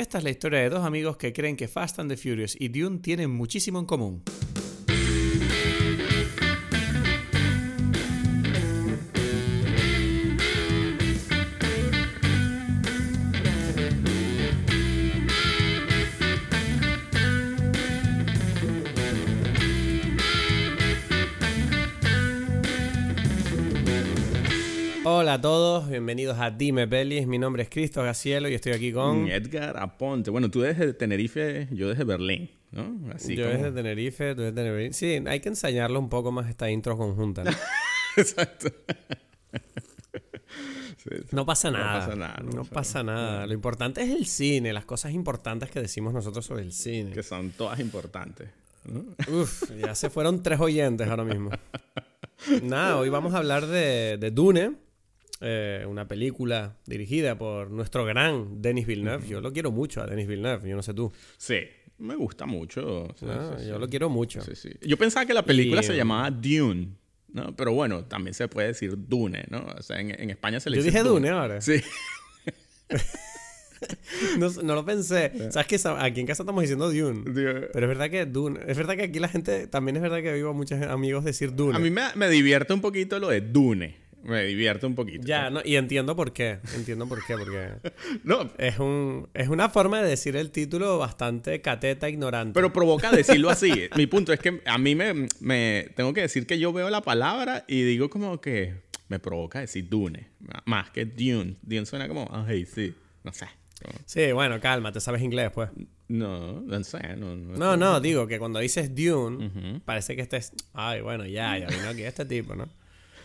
Esta es la historia de dos amigos que creen que Fast and the Furious y Dune tienen muchísimo en común. Bienvenidos a Dime Pelis. Mi nombre es Cristo Gacielo y estoy aquí con. Edgar Aponte. Bueno, tú desde Tenerife, yo desde Berlín, ¿no? Así yo desde Tenerife, tú desde Tenerife. Sí, hay que ensayarlo un poco más esta intro conjunta. ¿no? Exacto. no pasa nada. No pasa nada. No, pasa nada. Lo importante es el cine, las cosas importantes que decimos nosotros sobre el cine. Que son todas importantes. Uf, ya se fueron tres oyentes ahora mismo. Nada, hoy vamos a hablar de, de Dune eh, una película dirigida por nuestro gran Denis Villeneuve. Yo lo quiero mucho a Denis Villeneuve, yo no sé tú. Sí, me gusta mucho. Ah, yo lo quiero mucho. Yo pensaba que la película se llamaba Dune. ¿no? Pero bueno, también se puede decir Dune, ¿no? O sea, en, España se le Yo dice dije Dune, ahora. Sí. no, no, lo pensé. ¿Sabes que aquí en casa estamos diciendo Dune? Pero es verdad que Dune. Es verdad que aquí la gente. También es verdad que vivo muchos amigos decir Dune. A mí me, me divierte un poquito lo de Dune me divierte un poquito. Ya, no, y entiendo por qué. Entiendo por qué, porque no. es, un, es una forma de decir el título bastante cateta, ignorante. Pero provoca decirlo así. Mi punto es que a mí me, me, tengo que decir que yo veo la palabra y digo como que me provoca decir Dune, más que Dune. Dune suena como, ay, sí, no sé. Sí, bueno, calma, ¿te sabes inglés, pues? No, no sé. No, no, no, digo que cuando dices Dune, parece que estés, ay, bueno, ya, ya vino aquí este tipo, ¿no?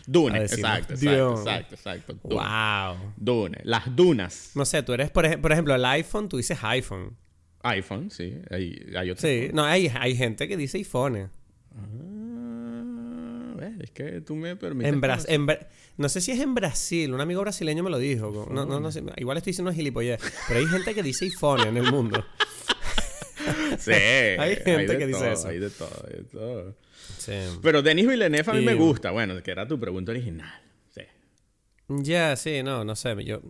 Dune, exacto, exacto, exacto, exacto, Wow. Dune, las dunas. No sé, tú eres, por, ejemplo, el iPhone, tú dices iPhone. iPhone, sí. Hay, hay Sí, no, hay, hay gente que dice iPhone. Ah, es que tú me permites. En, no sé si es en Brasil, un amigo brasileño me lo dijo. No, no, no sé, igual estoy diciendo gilipollez, pero hay gente que dice iPhone en el mundo. sí. hay gente que dice eso. Hay de todo, hay de todo. Pero Denis Villeneuve a mí me gusta. Bueno, que era tu pregunta original. Sí. Ya, sí, no, no sé. Yo,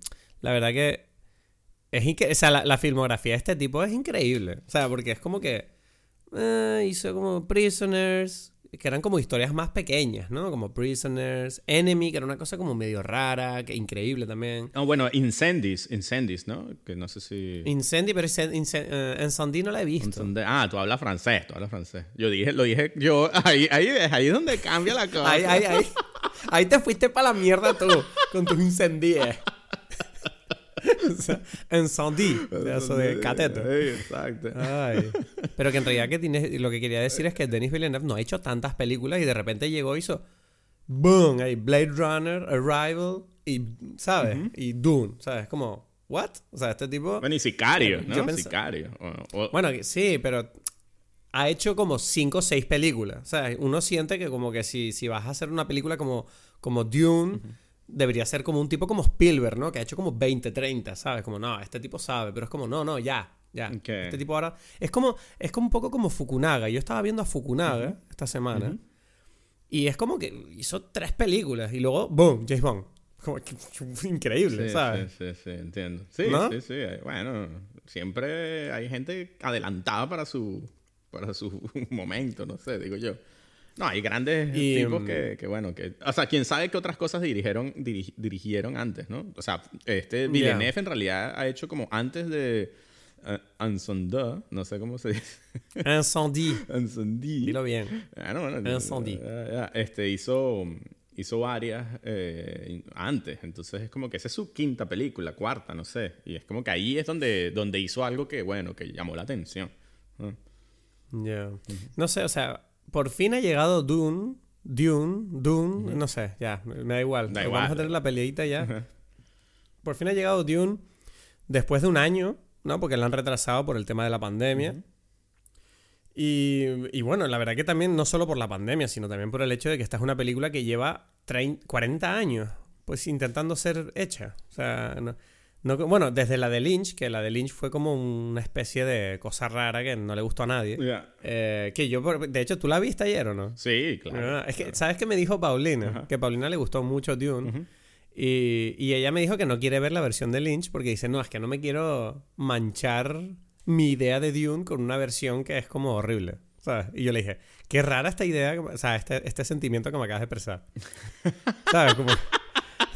la verdad que. Es o sea, la, filmografía de este tipo es increíble. O sea, porque es como que. Eh, hizo como Prisoners, que eran como historias más pequeñas, ¿no? Como Prisoners, Enemy, que era una cosa como medio rara, que increíble también. Oh, bueno, Incendies, Incendies, ¿no? Que no sé si... Incendies, pero Incendies no la he visto. Ah, tú hablas francés, tú hablas francés. Yo dije, lo dije, yo, ahí, ahí, ahí es donde cambia la cosa. ahí, ahí, ahí. Ahí te fuiste para la mierda tú, con tus incendies. Encendí, pedazo de cateto. exacto. Pero que en realidad que tiene, lo que quería decir es que Denis Villeneuve no ha hecho tantas películas y de repente llegó y hizo boom, hay Blade Runner, Arrival y ¿sabes? Y Dune, ¿sabes? Como what? O sea, este tipo Bueno, y Sicario, ¿no? Sicario. Bueno, sí, pero ha hecho como cinco o seis películas. O sea, uno siente que como que si, si vas a hacer una película como, como Dune, debería ser como un tipo como Spielberg, ¿no? Que ha hecho como 20, 30, ¿sabes? Como, no, este tipo sabe, pero es como, no, no, ya, ya. Este tipo ahora... Es como, es como un poco como Fukunaga. Yo estaba viendo a Fukunaga esta semana y es como que hizo tres películas y luego, ¡boom! James Bond. Como que, increíble, ¿sabes? Sí, sí, sí, entiendo. Sí, sí, sí. Bueno, siempre hay gente adelantada para su, para su momento, no sé, digo yo. No, hay grandes tipos mm, que, bueno, que... O sea, quién sabe qué otras cosas dirigieron, dirigieron antes, ¿no? O sea, este Villeneuve en realidad ha hecho como antes de... Uh, no sé cómo se dice. Incendie. Incendie. Dilo bien. Ah, no, Incendie. este hizo, hizo varias eh, antes, entonces es como que esa es su quinta película, cuarta, no sé. Y es como que ahí es donde, donde hizo algo que, bueno, que llamó la atención. Ya. No sé, o sea, por fin ha llegado Dune. Dune, Dune, no sé, ya, me da igual. Vamos a tener la peleita ya. Por fin ha llegado Dune después de un año, ¿no? Porque la han retrasado por el tema de la pandemia. y, y, bueno, la verdad que también no solo por la pandemia, sino también por el hecho de que esta es una película que lleva 40 años, pues intentando ser hecha. O sea, no, bueno, desde la de Lynch, que la de Lynch fue como una especie de cosa rara que no le gustó a nadie. Eh, que yo, de hecho, ¿tú la viste ayer o no? Sí, claro. Ah, es que, ¿sabes qué me dijo Paulina? Que a Paulina le gustó mucho Dune. Y, y, ella me dijo que no quiere ver la versión de Lynch porque dice, no, es que no me quiero manchar mi idea de Dune con una versión que es como horrible. ¿sabes? Y yo le dije, qué rara esta idea, o sea, este, este sentimiento que me acabas de expresar. ¿Sabes? Como...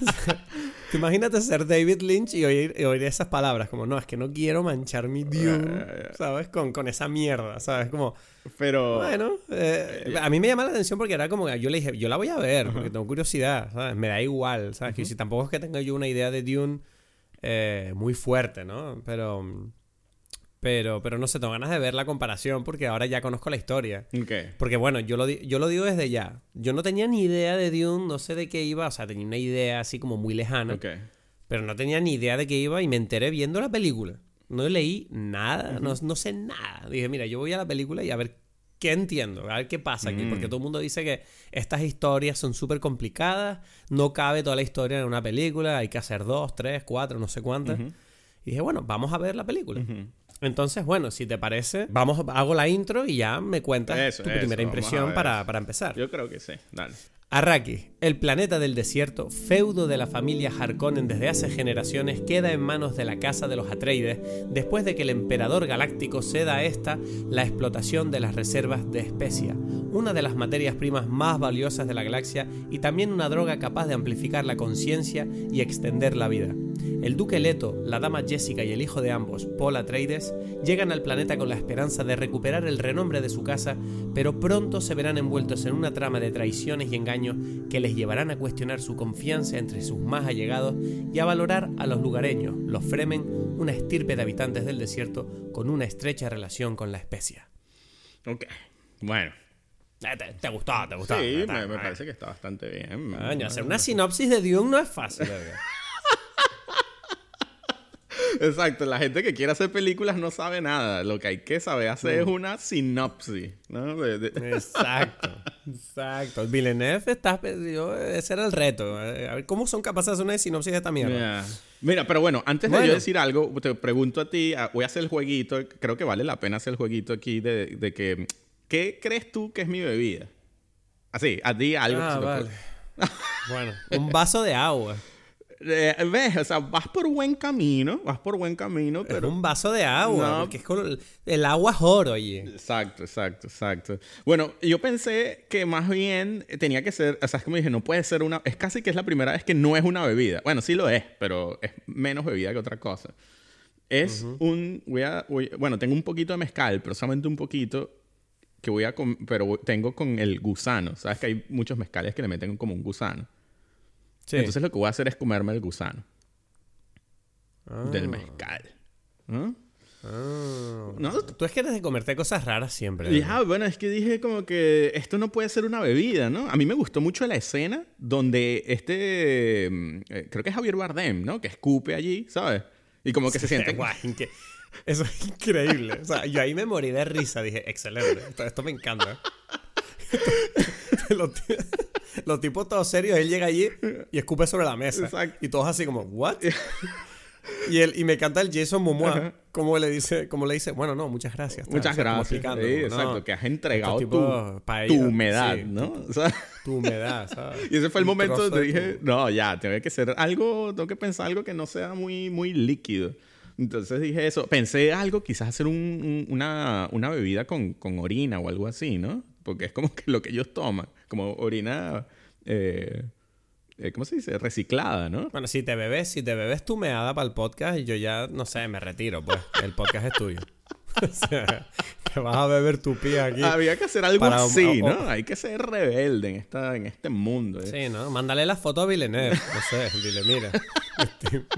Imagínate ser David Lynch y oír, oír, esas palabras, como, no, es que no quiero manchar mi Dune, ¿sabes? Con, con esa mierda, ¿sabes? Como, pero... Bueno, eh, a mí me llama la atención porque era como, yo le dije, yo la voy a ver, porque tengo curiosidad, ¿sabes? Me da igual, ¿sabes? Que si tampoco es que tenga yo una idea de Dune eh, muy fuerte, ¿no? Pero... Pero, pero no sé, tengo ganas de ver la comparación porque ahora ya conozco la historia. Porque bueno, yo lo, yo lo digo desde ya. Yo no tenía ni idea de Dune, no sé de qué iba, o sea, tenía una idea así como muy lejana. Pero no tenía ni idea de qué iba y me enteré viendo la película. No leí nada, no, no, sé nada. Dije, mira, yo voy a la película y a ver qué entiendo, a ver qué pasa aquí. Porque mm. todo el mundo dice que estas historias son súper complicadas, no cabe toda la historia en una película, hay que hacer dos, tres, cuatro, no sé cuántas. Y dije, bueno, vamos a ver la película. Entonces, bueno, si te parece, vamos, hago la intro y ya me cuentas tu primera impresión para, para, empezar. Yo creo que sí, dale. Arrakis, el planeta del desierto, feudo de la familia Harkonnen desde hace generaciones, queda en manos de la Casa de los Atreides después de que el emperador galáctico ceda a esta la explotación de las reservas de especia, una de las materias primas más valiosas de la galaxia y también una droga capaz de amplificar la conciencia y extender la vida. El duque Leto, la dama Jessica y el hijo de ambos, Paul Atreides, llegan al planeta con la esperanza de recuperar el renombre de su casa, pero pronto se verán envueltos en una trama de traiciones y engaños que les llevarán a cuestionar su confianza entre sus más allegados y a valorar a los lugareños, los Fremen, una estirpe de habitantes del desierto con una estrecha relación con la especia. Ok, bueno. Eh, ¿Te, gustó? ¿Te gustó? Sí, me, parece que está bastante bien. hacer una sinopsis de Dune no es fácil. Exacto, la gente que quiere hacer películas no sabe nada. Lo que hay que saber hacer es una sinopsis, ¿no? Exacto, exacto. Villeneuve está... ese era el reto. A ver cómo son capaces de hacer una sinopsis de esta mierda. Mira, pero bueno, antes de yo decir algo, te pregunto a ti, voy a hacer el jueguito, creo que vale la pena hacer el jueguito aquí de, de que, ¿qué crees tú que es mi bebida? Así, a ti algo. Ah, vale. bueno, un vaso de agua. Eh, ves, o sea, vas por buen camino, vas por buen camino, pero... Es un vaso de agua, porque es el agua es oro, oye. Exacto, exacto, exacto. Bueno, yo pensé que más bien tenía que ser, o sea, es como dije, no puede ser una... Es casi que es la primera vez que no es una bebida. Bueno, sí lo es, pero es menos bebida que otra cosa. Es un... Voy a, bueno, tengo un poquito de mezcal, pero solamente un poquito que voy a... Pero tengo con el gusano. Sabes que hay muchos mezcales que le meten como un gusano. Entonces lo que voy a hacer es comerme el gusano. Del ah. mezcal. Ah. ¿No? Tú es que eres de comerte cosas raras siempre. Ya, bueno, es que dije como que esto no puede ser una bebida, ¿no? A mí me gustó mucho la escena donde este, mm, eh, creo que es Javier Bardem, ¿no? Que escupe allí, ¿sabes? Y como que se siente... Guay, eso es increíble. O sea, yo ahí me morí de risa. Dije, excelente, esto, me encanta. los, tipos todos serios, él llega allí y escupe sobre la mesa. Y todos así como, ¿what? y, él, y me canta el Jason Momoa, como le dice, como le dice, bueno, no, muchas gracias. Muchas gracias. exacto, que has entregado tu, tu, humedad, ¿no? tu humedad, ¿sabes? Y ese fue el momento donde dije, no, ya, tengo que ser algo, tengo que pensar algo que no sea muy, muy líquido. Entonces dije eso. Pensé algo, quizás hacer una, una, bebida con, con, orina o algo así, ¿no? Porque es como que lo que ellos toman, como orina, eh, eh, ¿cómo se dice? Reciclada, ¿no? Bueno, si te bebes, si te bebes tu meada para el podcast, yo ya, no sé, me retiro, pues. El podcast es tuyo. o sea, te vas a beber tu pía aquí. Había que hacer algo así, ¿no? Hay que ser rebelde en, esta, en este mundo. ¿eh? Sí, ¿no? Mándale la foto a Villeneuve. No sé, dile, mira,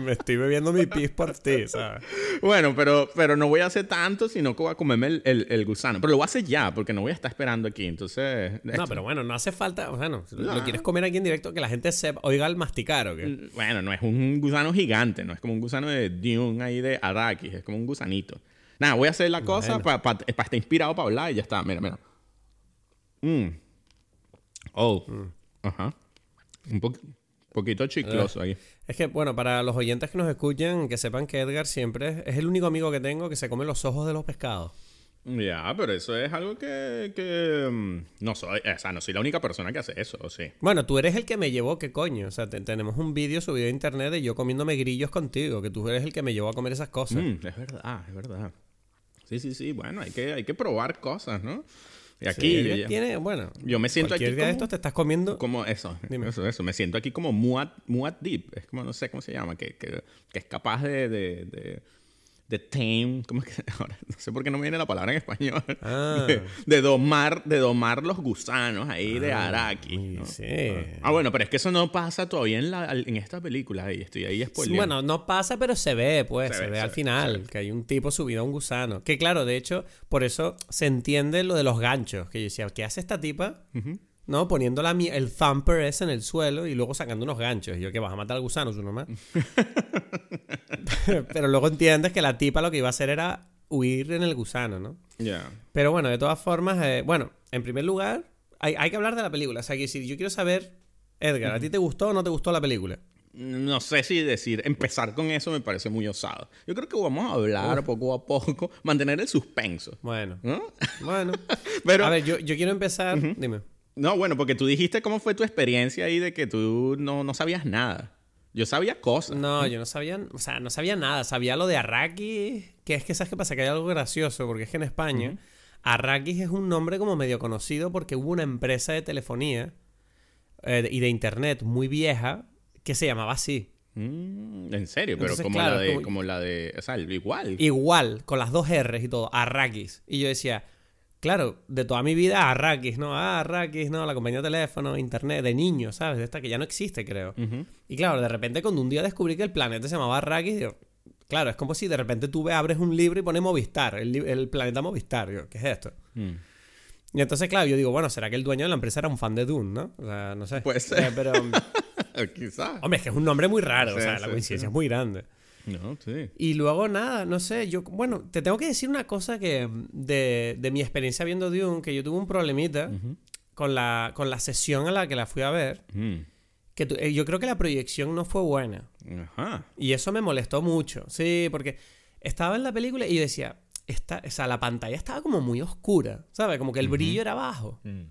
me estoy, bebiendo mi pis por ti, ¿sabes? Bueno, pero, pero no voy a hacer tanto, sino que voy a comerme el, el, gusano. Pero lo voy a hacer ya, porque no voy a estar esperando aquí. Entonces. No, pero bueno, no hace falta. O sea, no, lo quieres comer aquí en directo, que la gente sepa, oiga al masticar, ¿o qué? Mm, bueno, no es un gusano gigante, no es como un gusano de Dune ahí de Arrakis, es como un gusanito. Nada, voy a hacer la cosa para estar inspirado para hablar y ya está. Mira, mira. Mmm. Oh. Mm. Ajá. Un poquito chicloso eh, ahí. Es que, bueno, para los oyentes que nos escuchen, que sepan que Edgar siempre es el único amigo que tengo que se come los ojos de los pescados. Ya, pero eso es algo que, que mm, no soy, o sea, no soy la única persona que hace eso, sí? Bueno, tú eres el que me llevó, ¿qué coño? O sea, tenemos un vídeo subido a internet de yo comiéndome grillos contigo, que tú eres el que me llevó a comer esas cosas. Mm, es verdad, es verdad. Sí, sí, sí, bueno, hay que, hay que probar cosas, ¿no? Y aquí tiene, bueno, yo me siento aquí día de estos te estás comiendo como eso, eso, eso, me siento aquí como Muad, Muad Deep, es como no sé cómo se llama, que, que, que es capaz de, de de tame, ¿cómo es que ahora? No sé por qué no me viene la palabra en español. Ah. De, domar, de domar los gusanos ahí de ah, Araki. Sí. Ah, bueno, pero es que eso no pasa todavía en, la, en esta película. Y estoy ahí spoileando. bueno, no pasa, pero se ve, pues. Se, ve, al final. que hay un tipo subido a un gusano. Que claro, de hecho, por eso se entiende lo de los ganchos. Que yo decía, ¿qué hace esta tipa? ¿No? Poniendo la, el thumper ese en el suelo y luego sacando unos ganchos. Y yo, que vas a matar al gusano, su nomás. Pero luego entiendes que la tipa lo que iba a hacer era huir en el gusano, ¿no? Ya. Pero bueno, de todas formas, eh, bueno, en primer lugar, hay, hay, que hablar de la película. O sea, que si yo quiero saber, Edgar, ¿a ti te gustó o no te gustó la película? No sé si decir, empezar con eso me parece muy osado. Yo creo que vamos a hablar poco a poco, mantener el suspenso. Bueno. Bueno. Pero, a ver, yo, yo quiero empezar. Dime. No, bueno, porque tú dijiste cómo fue tu experiencia ahí de que tú no, no sabías nada. Yo sabía cosas. No, yo no sabía, o sea, no sabía nada. Sabía lo de Arrakis, que es que, ¿sabes qué pasa? Que hay algo gracioso, porque es que en España, Arrakis es un nombre como medio conocido porque hubo una empresa de telefonía eh, y de internet muy vieja que se llamaba así. Mm, en serio, pero como, la de, como... la de. O sea, igual. Igual, con las dos R's y todo, Arrakis. Y yo decía, claro, de toda mi vida, Arrakis, ¿no? Ah, Arrakis, ¿no? La compañía de teléfono, internet, de niños, ¿sabes? De esta que ya no existe, creo. Y claro, de repente cuando un día descubrí que el planeta se llamaba Arrakis, digo, claro, es como si de repente tú abres un libro y pones Movistar, el, planeta Movistar. Digo, ¿qué es esto? Mm. Y entonces, claro, yo digo, bueno, ¿será que el dueño de la empresa era un fan de Dune, no? O sea, no sé. Ser. Eh, pero... Quizás. Hombre, es que es un nombre muy raro, o sea, la coincidencia es muy grande. No, sí. Y luego nada, no sé, yo, bueno, te tengo que decir una cosa que de, de mi experiencia viendo Dune, que yo tuve un problemita con, la, con la sesión a la que la fui a ver, que eh, yo creo que la proyección no fue buena. Ajá. Y eso me molestó mucho, sí, porque estaba en la película y yo decía, esta, o sea, la pantalla estaba como muy oscura, ¿sabes? Como que el brillo era bajo. Mm.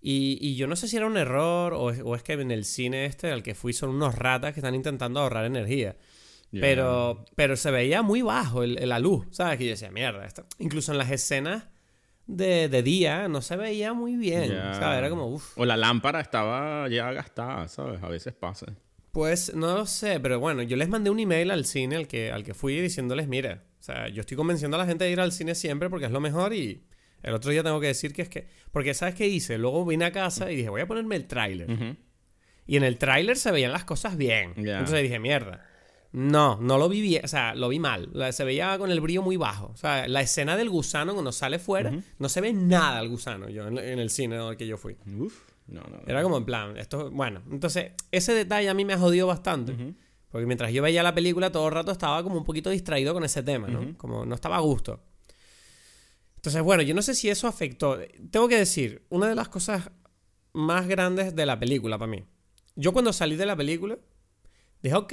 Y, y, yo no sé si era un error o o es, que en el cine este al que fui son unos ratas que están intentando ahorrar energía. Pero, pero se veía muy bajo el, la luz, ¿sabes? Que yo decía, mierda, esto. Incluso en las escenas de, de día no se veía muy bien, ¿sabes? Era como, uff. O la lámpara estaba ya gastada, ¿sabes? A veces pasa. Pues no lo sé, pero bueno, yo les mandé un email al cine al que, al que fui diciéndoles, mira, o sea, yo estoy convenciendo a la gente de ir al cine siempre porque es lo mejor y el otro día tengo que decir que es que... Porque ¿sabes qué hice? Luego vine a casa y dije, voy a ponerme el tráiler. Y en el tráiler se veían las cosas bien. Entonces dije, mierda. No, no lo vi bien, o sea, lo vi mal. Se veía con el brillo muy bajo. O sea, la escena del gusano cuando sale fuera, no se ve nada al gusano yo en, el cine al que yo fui. Uf, no, no, Era como en plan, esto, bueno, entonces ese detalle a mí me ha jodido bastante. Porque mientras yo veía la película todo el rato estaba como un poquito distraído con ese tema, ¿no? Como no estaba a gusto. Entonces, bueno, yo no sé si eso afectó. Tengo que decir, una de las cosas más grandes de la película para mí. Yo cuando salí de la película, dije, ok,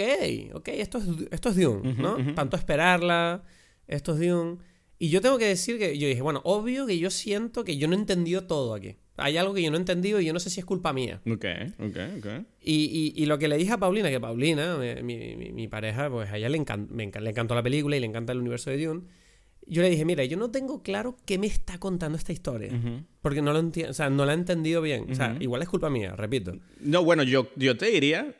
ok, esto es, esto es Dune, ¿no? Tanto esperarla, esto es Dune. Y yo tengo que decir que yo dije, bueno, obvio que yo siento que yo no he entendido todo aquí. Hay algo que yo no he entendido y yo no sé si es culpa mía. Ok, ok, ok. Y, y, lo que le dije a Paulina, que Paulina, mi, mi, pareja, pues a ella le, le encantó la película y le encanta el universo de Dune. Yo le dije, mira, yo no tengo claro qué me está contando esta historia. Porque no lo entiendo, o sea, no la he entendido bien. O sea, igual es culpa mía, repito. No, bueno, yo, yo te diría,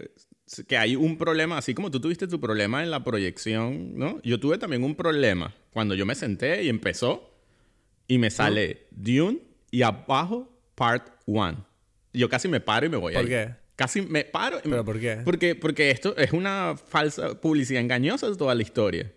que hay un problema, así como tú tuviste tu problema en la proyección, ¿no? Yo tuve también un problema cuando yo me senté y empezó y me sale Dune y abajo Part 1. Yo casi me paro y me voy ¿Por qué? Casi me paro. ¿Pero por qué? Porque, porque esto es una falsa publicidad engañosa de toda la historia.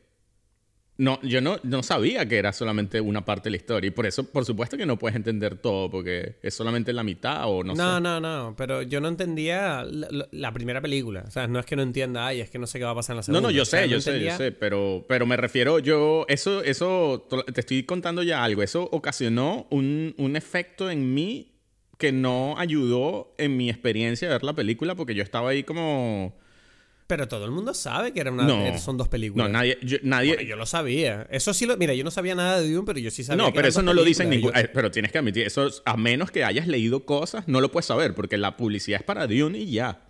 No, yo no, no sabía que era solamente una parte de la historia. Y por eso, por supuesto que no puedes entender todo, porque es solamente la mitad o no, sé. No, no, no. Pero yo no entendía la, primera película. O sea, no es que no entienda, ay, es que no sé qué va a pasar en la segunda. No, no, yo sé, yo sé, yo sé. Pero, pero me refiero, yo, eso, eso, te estoy contando ya algo. Eso ocasionó un, un efecto en mí que no ayudó en mi experiencia de ver la película, porque yo estaba ahí como Pero todo el mundo sabe que era una, son dos películas. No, nadie. Yo, nadie... yo lo sabía. Eso sí lo. Mira, yo no sabía nada de Dune, pero yo sí sabía. No, pero eso no lo dicen ningún. Eh, pero tienes que admitir, eso, a menos que hayas leído cosas, no lo puedes saber, porque la publicidad es para Dune y ya.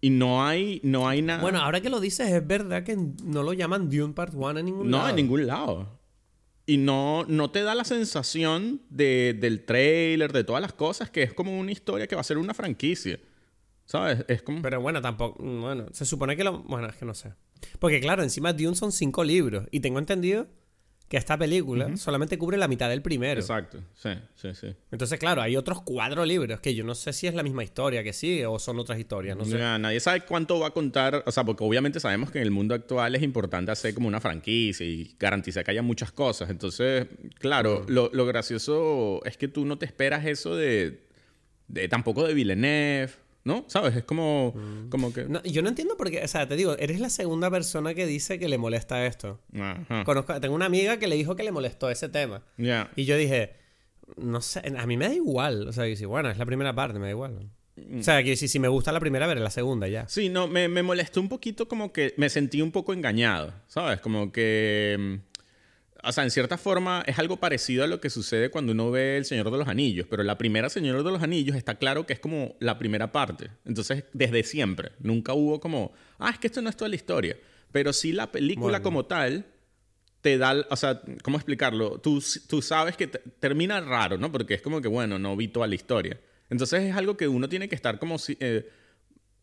Y no hay, no hay nada. Bueno, ahora que lo dices, es verdad que no lo llaman Dune Part 1 en ningún lado. No, en ningún lado. Y no, no te da la sensación de, del trailer, de todas las cosas, que es como una historia que va a ser una franquicia. ¿Sabes? Es como... Pero bueno, tampoco... Bueno, se supone que lo... Bueno, es que no sé. Porque claro, encima Dune son cinco libros. Y tengo entendido que esta película solamente cubre la mitad del primero. Exacto, sí, sí, sí. Entonces, claro, hay otros cuatro libros que yo no sé si es la misma historia que sí o son otras historias, no sé. nadie sabe cuánto va a contar, o sea, porque obviamente sabemos que en el mundo actual es importante hacer como una franquicia y garantizar que haya muchas cosas. Entonces, claro, lo, lo, gracioso es que tú no te esperas eso de, de tampoco de Villeneuve ¿No? ¿Sabes? Es como, mm. como que... yo no entiendo por qué, o sea, te digo, eres la segunda persona que dice que le molesta esto. Conozco, tengo una amiga que le dijo que le molestó ese tema. Y yo dije, no sé, a mí me da igual. O sea, si, bueno, es la primera parte, me da igual. Mm. O sea, que si, si me gusta la primera, veré la segunda ya. Sí, no, me, me molestó un poquito como que me sentí un poco engañado, ¿sabes? Como que mm, o sea, en cierta forma es algo parecido a lo que sucede cuando uno ve El Señor de los Anillos, pero la primera Señor de los Anillos está claro que es como la primera parte. Entonces, desde siempre, nunca hubo como, ah, es que esto no es toda la historia. Pero sí la película como tal te da, o sea, ¿cómo explicarlo? Tú, tú sabes que termina raro, ¿no? Porque es como que, bueno, no vi toda la historia. Entonces es algo que uno tiene que estar como, eh,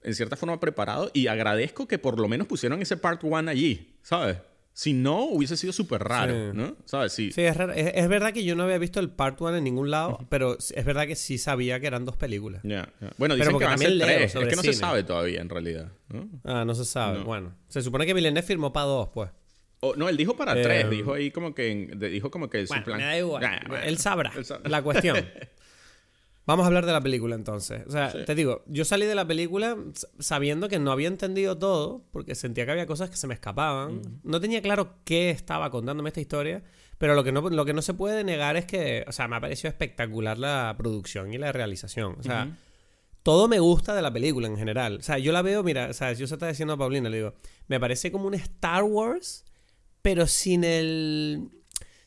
en cierta forma, preparado y agradezco que por lo menos pusieron ese part one allí, ¿sabes? Si no, hubiese sido súper raro, ¿no? ¿Sabes? Sí, sí es, Es, verdad que yo no había visto el Part 1 en ningún lado, pero es verdad que sí sabía que eran dos películas. Bueno, dicen que van a ser tres. Es que no se sabe todavía, en realidad. Ah, no se sabe. Bueno, se supone que Villeneuve firmó para dos, pues. no, él dijo para tres. Eh, dijo ahí como que... Dijo como que su plan... Me da igual. él sabrá. La cuestión. Vamos a hablar de la película entonces. O sea, te digo, yo salí de la película sabiendo que no había entendido todo, porque sentía que había cosas que se me escapaban. No tenía claro qué estaba contándome esta historia, pero lo que, no, lo que no se puede negar es que, o sea, me ha parecido espectacular la producción y la realización. O sea, todo me gusta de la película en general. O sea, yo la veo, mira, o sea, yo se está diciendo a Paulina, le digo, me parece como un Star Wars, pero sin el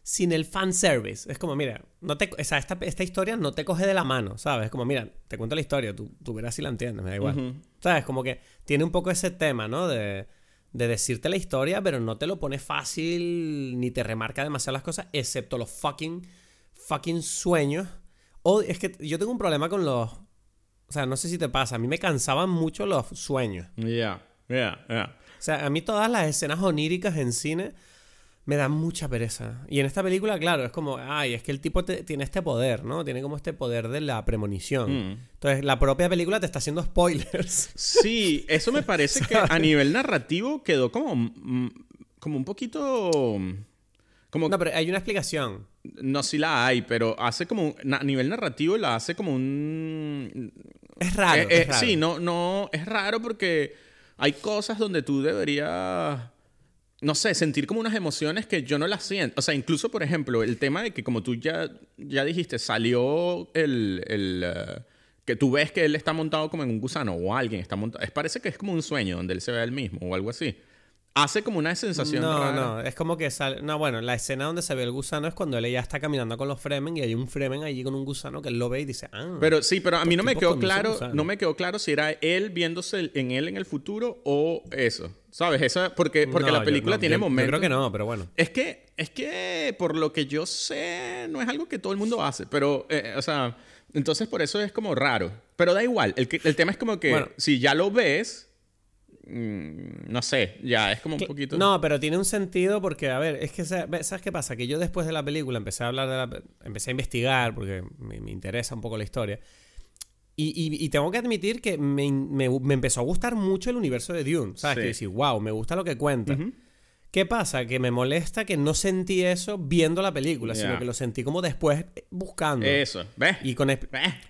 sin el fanservice. Es como, mira, no te, esta, esta, historia no te coge de la mano, ¿sabes? Es como, mira, te cuento la historia, tú, tú verás si la entiendes, me da igual. ¿Sabes? Como que tiene un poco ese tema, ¿no? De, de decirte la historia, pero no te lo pone fácil ni te remarca demasiado las cosas, excepto los fucking, fucking sueños. O es que yo tengo un problema con los... O sea, no sé si te pasa, a mí me cansaban mucho los sueños. Ya, ya, ya. O sea, a mí todas las escenas oníricas en cine me da mucha pereza. Y en esta película, claro, es como, ay, es que el tipo tiene este poder, ¿no? Tiene como este poder de la premonición. Mm. Entonces, la propia película te está haciendo spoilers. Sí, eso me parece que a nivel narrativo quedó como, mm, como un poquito... Como, no, pero hay una explicación. No, sí la hay, pero hace como... A nivel narrativo la hace como un... Es raro, eh, es raro. Sí, no, no... Es raro porque hay cosas donde tú deberías no sé, sentir como unas emociones que yo no las siento. O sea, incluso, por ejemplo, el tema de que como tú ya, ya dijiste, salió el... el eh, que tú ves que él está montado como en un gusano o alguien está montado. Es, parece que es como un sueño donde él se ve a él mismo o algo así. Hace como una sensación no, No, es como que sale... No, bueno, la escena donde se ve el gusano es cuando él ya está caminando con los Fremen y hay un Fremen allí con un gusano que él lo ve y dice, ah... Pero sí, pero a mí no me quedó claro, no me quedó claro si era él viéndose en él en el futuro o eso. ¿Sabes? Eso, porque porque la película tiene momentos... Yo creo que no, pero bueno. Es que, es que, por lo que yo sé, no es algo que todo el mundo hace, pero, eh, o sea... Entonces por eso es como raro. Pero da igual. El, el tema es como que si ya lo ves Mm, no sé, ya, es como un poquito... No, pero tiene un sentido porque, a ver, es que, ¿sabes qué pasa? Que yo después de la película empecé a hablar de la... Empecé a investigar porque me, interesa un poco la historia. Y, tengo que admitir que me, empezó a gustar mucho el universo de Dune, ¿sabes? Que decir, wow, me gusta lo que cuenta. ¿Qué pasa? Que me molesta que no sentí eso viendo la película, sino que lo sentí como después buscando. Eso, ¿ves? Y con ¿Ves?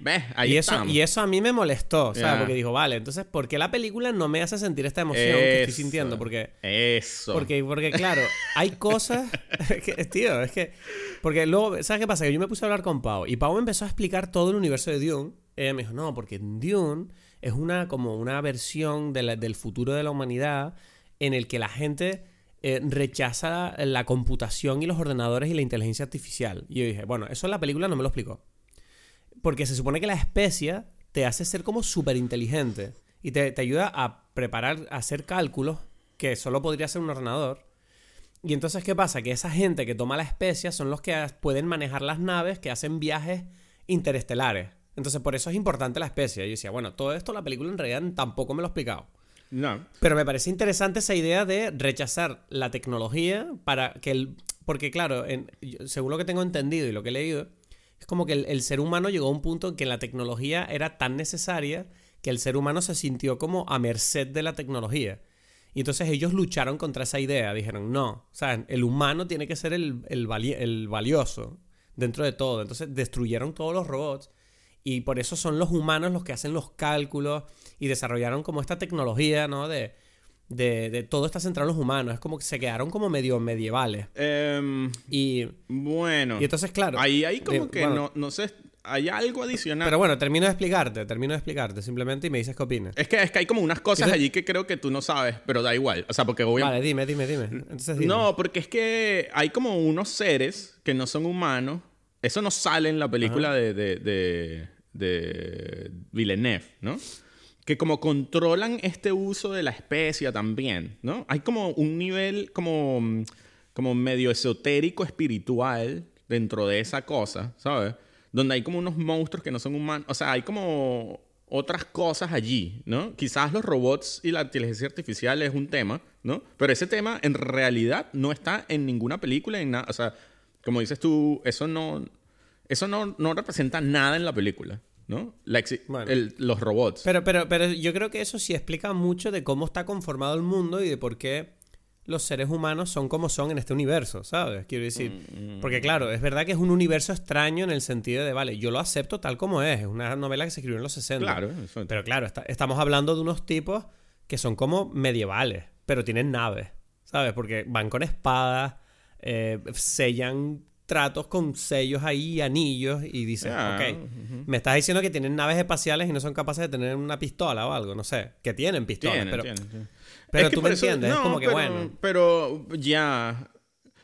¿Ves? Ahí y eso, y eso a mí me molestó, ¿sabes? Porque dijo, vale, entonces, ¿por qué la película no me hace sentir esta emoción que estoy sintiendo? Porque. Eso. Porque, porque claro, hay cosas. que, tío, es que. Porque luego, ¿sabes qué pasa? Que yo me puse a hablar con Pau y Pau me empezó a explicar todo el universo de Dune. Ella me dijo, no, porque Dune es una como una versión del futuro de la humanidad en el que la gente eh, rechaza la computación y los ordenadores y la inteligencia artificial. Y yo dije, bueno, eso en la película no me lo explicó. Porque se supone que la especie te hace ser como súper inteligente y te, ayuda a preparar, a hacer cálculos que solo podría hacer un ordenador. Y entonces, ¿qué pasa? Que esa gente que toma la especia son los que pueden manejar las naves que hacen viajes interestelares. Entonces, por eso es importante la especie. Yo decía, bueno, todo esto la película en realidad tampoco me lo ha explicado. No. Pero me parece interesante esa idea de rechazar la tecnología para que el... Porque claro, según lo que tengo entendido y lo que he leído, es como que el, ser humano llegó a un punto en que la tecnología era tan necesaria que el ser humano se sintió como a merced de la tecnología. Y entonces ellos lucharon contra esa idea. Dijeron, no, o sea, el humano tiene que ser el, el valioso dentro de todo. Entonces destruyeron todos los robots y por eso son los humanos los que hacen los cálculos y desarrollaron como esta tecnología, ¿no? De, de, todo está centrado en los humanos. Es como que se quedaron como medio medievales. Em, y bueno. Y entonces, claro. Ahí, ahí como que no, no sé. Hay algo adicional. Pero bueno, termino de explicarte, termino de explicarte simplemente y me dices qué opinas. Es que, es que hay como unas cosas allí que creo que tú no sabes, pero da igual. O sea, porque voy Vale, dime, dime, dime. No, porque es que hay como unos seres que no son humanos eso no sale en la película de, de, de, Villeneuve, ¿no? Que como controlan este uso de la especia también, ¿no? Hay como un nivel como, como medio esotérico espiritual dentro de esa cosa, ¿sabes? Donde hay como unos monstruos que no son humanos. O sea, hay como otras cosas allí, ¿no? Quizás los robots y la inteligencia artificial es un tema, ¿no? Pero ese tema en realidad no está en ninguna película, en nada. O sea, como dices tú, eso no, eso no, no representa nada en la película. ¿no? los robots. Pero, pero, pero yo creo que eso sí explica mucho de cómo está conformado el mundo y de por qué los seres humanos son como son en este universo, ¿sabes? Quiero decir. Mm, mm. Porque claro, es verdad que es un universo extraño en el sentido de, vale, yo lo acepto tal como es. Es una novela que se escribió en los 60. Claro. Pero claro, estamos hablando de unos tipos que son como medievales, pero tienen naves, ¿sabes? Porque van con espadas, eh, sellan tratos con sellos ahí, anillos, y dices, ah, ok, me estás diciendo que tienen naves espaciales y no son capaces de tener una pistola o algo, no sé, que tienen pistolas, pero, pero tú me entiendes, es como que bueno. Pero ya,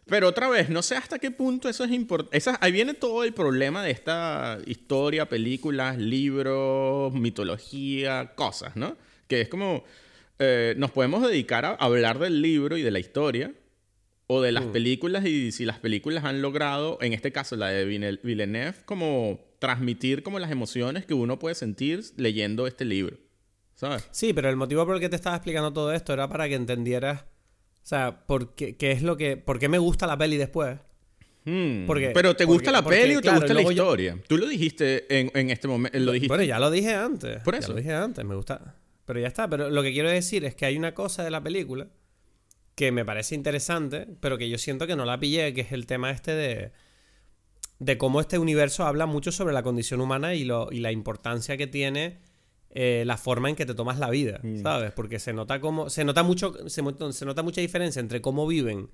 pero otra vez, no sé hasta qué punto eso es importante. Ahí viene todo el problema de esta historia, películas, libros, mitología, cosas, ¿no? Que es como, eh, nos podemos dedicar a hablar del libro y de la historia, o de las mm. películas y si las películas han logrado, en este caso la de Villeneuve, como transmitir como las emociones que uno puede sentir leyendo este libro. ¿Sabes? Sí, pero el motivo por el que te estaba explicando todo esto era para que entendieras, o sea, por qué, es lo que, por qué me gusta la peli después. Hmm. Porque, pero ¿te gusta la peli o te gusta la historia? Tú lo dijiste en, este momento. Lo dijiste. Bueno, ya lo dije antes. Por eso. Ya lo dije antes, me gusta. Pero ya está. Pero lo que quiero decir es que hay una cosa de la película que me parece interesante, pero que yo siento que no la pillé, que es el tema este de, de cómo este universo habla mucho sobre la condición humana y, lo, y la importancia que tiene eh, la forma en que te tomas la vida, mm. ¿sabes? Porque se nota como, se nota mucho, se, nota mucha diferencia entre cómo viven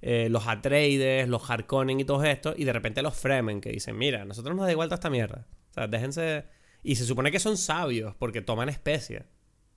eh, los Atreides, los Harkonnen y todo esto, y de repente los Fremen que dicen, mira, nosotros nos da igual toda esta mierda. O sea, déjense... Y se supone que son sabios porque toman especias.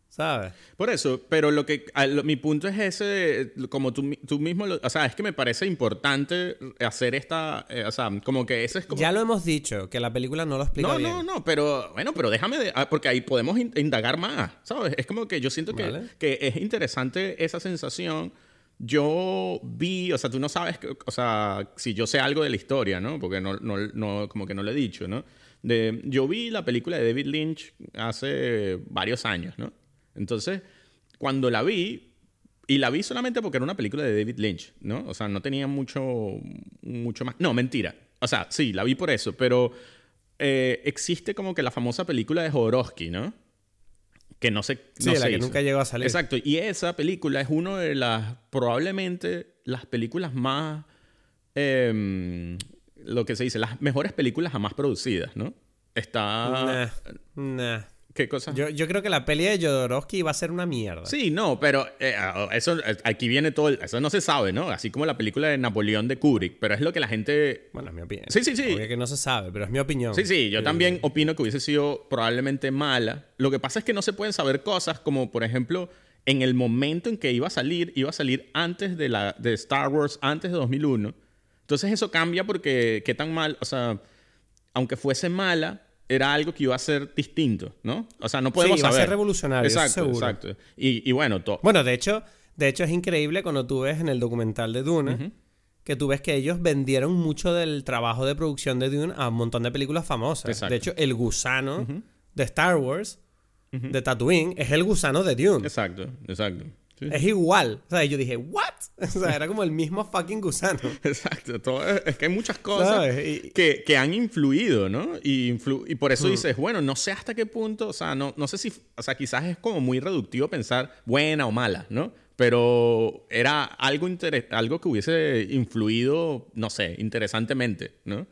¿Sabes? Por eso, pero lo que mi punto es ese, como tú, tú mismo, o sea, es que me parece importante hacer esta, eh, o sea, como que ese es como... Ya lo hemos dicho, que la película no lo explica no, bien. No, no, pero bueno, pero déjame, de, ah, porque ahí podemos indagar más, ¿sabes? Es como que yo siento que, que es interesante esa sensación. Yo vi, o sea, tú no sabes, o sea, si yo sé algo de la historia, ¿no? Porque no, no, no como que no lo he dicho, ¿no? De, yo vi la película de David Lynch hace varios años, ¿no? Entonces, cuando la vi, y la vi solamente porque era una película de David Lynch, ¿no? O sea, no tenía mucho, mucho más. No, mentira. O sea, sí, la vi por eso, pero eh, existe como que la famosa película de Jodorowsky, ¿no? Que no sé. Sí, la que nunca llegó a salir. Exacto. Y esa película es una de las, probablemente, las películas más. Em, lo que se dice, las mejores películas jamás producidas, ¿no? Está. Nah, nah. ¿Qué cosa? Yo, yo, creo que la peli de Jodorowsky iba a ser una mierda. Sí, no, pero eh, eso aquí viene todo. eso no se sabe, ¿no? Así como la película de Napoleón de Kubrick, pero es lo que la gente. Bueno, es mi opinión. Sí, sí, sí. que no se sabe, pero es mi opinión. Sí, sí, yo también opino que hubiese sido probablemente mala. Lo que pasa es que no se pueden saber cosas como, por ejemplo, en el momento en que iba a salir, iba a salir antes de, la, de Star Wars, antes de 2001. Entonces eso cambia porque qué tan mal, o sea, aunque fuese mala, era algo que iba a ser distinto, ¿no? O sea, no podemos sí, iba a ser revolucionario, exacto, seguro. Exacto. Y, y bueno, todo. Bueno, de hecho, de hecho es increíble cuando tú ves en el documental de Dune que tú ves que ellos vendieron mucho del trabajo de producción de Dune a un montón de películas famosas. De hecho, el gusano de Star Wars, de Tatooine, es el gusano de Dune. Exacto, exacto. Es igual. O sea, yo dije, ¿what? O sea, era como el mismo fucking gusano. Exacto. Todo, es que hay muchas cosas que, que, han influido, ¿no? Y, y por eso hmm. dices, bueno, no sé hasta qué punto, o sea, no, no sé si, o sea, quizás es como muy reductivo pensar buena o mala, ¿no? Pero era algo, algo que hubiese influido, no sé, interesantemente, ¿no?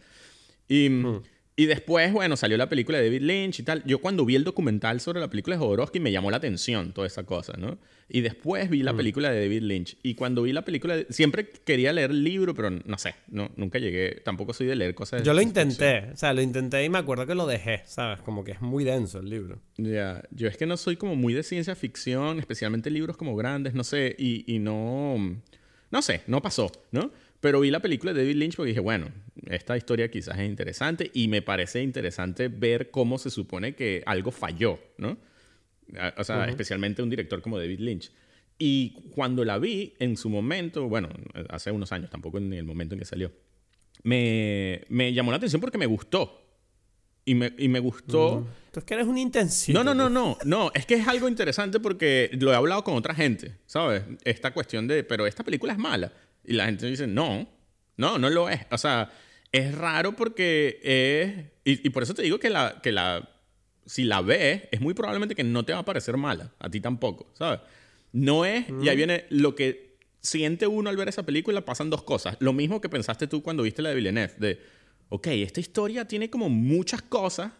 Y... Hmm. Y después, bueno, salió la película de David Lynch y tal. Yo cuando vi el documental sobre la película de Jodorowsky me llamó la atención toda esa cosa, ¿no? Y después vi la mm. película de David Lynch. Y cuando vi la película, siempre quería leer el libro, pero no sé, no, nunca llegué. Tampoco soy de leer cosas. Yo lo intenté, o sea, lo intenté y me acuerdo que lo dejé, ¿sabes? Como que es muy denso el libro. Ya, yo es que no soy como muy de ciencia ficción, especialmente libros como grandes, no sé, y, y no. No sé, no pasó, ¿no? Pero vi la película de David Lynch porque dije, bueno, esta historia quizás es interesante y me parece interesante ver cómo se supone que algo falló, ¿no? O sea, especialmente un director como David Lynch. Y cuando la vi en su momento, bueno, hace unos años, tampoco en el momento en que salió, me, me llamó la atención porque me gustó. Y me, y me gustó. Tú es que eres un intensivo. No, no, no, no. No, es que es algo interesante porque lo he hablado con otra gente, ¿sabes? Esta cuestión de, pero esta película es mala. Y la gente dice, no, no, no lo es. O sea, es raro porque es... Y, por eso te digo que la, que la... Si la ves, es muy probablemente que no te va a parecer mala. A ti tampoco, ¿sabes? No es... Y ahí mm. viene lo que siente uno al ver esa película. Pasan dos cosas. Lo mismo que pensaste tú cuando viste la de Villeneuve. De, ok, esta historia tiene como muchas cosas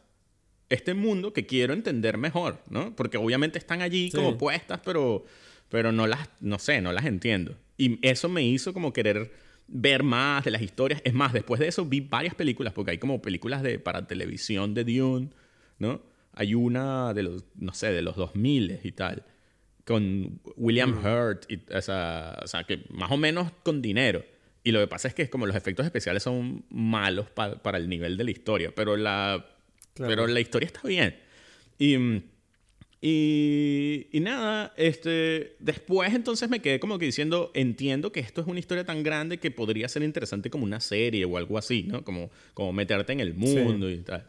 este mundo que quiero entender mejor, ¿no? Porque obviamente están allí como puestas, pero, pero no las, no sé, no las entiendo. Y eso me hizo como querer ver más de las historias. Es más, después de eso vi varias películas, porque hay como películas de, para televisión de Dune, ¿no? Hay una de los, no sé, de los 2000 y tal, con William mm. Hurt, y, o, sea, o, sea, que más o menos con dinero. Y lo que pasa es que como los efectos especiales son malos para el nivel de la historia, pero la, pero la historia está bien. Y y, nada, este, después entonces me quedé como que diciendo, entiendo que esto es una historia tan grande que podría ser interesante como una serie o algo así, ¿no? Como, como meterte en el mundo y tal.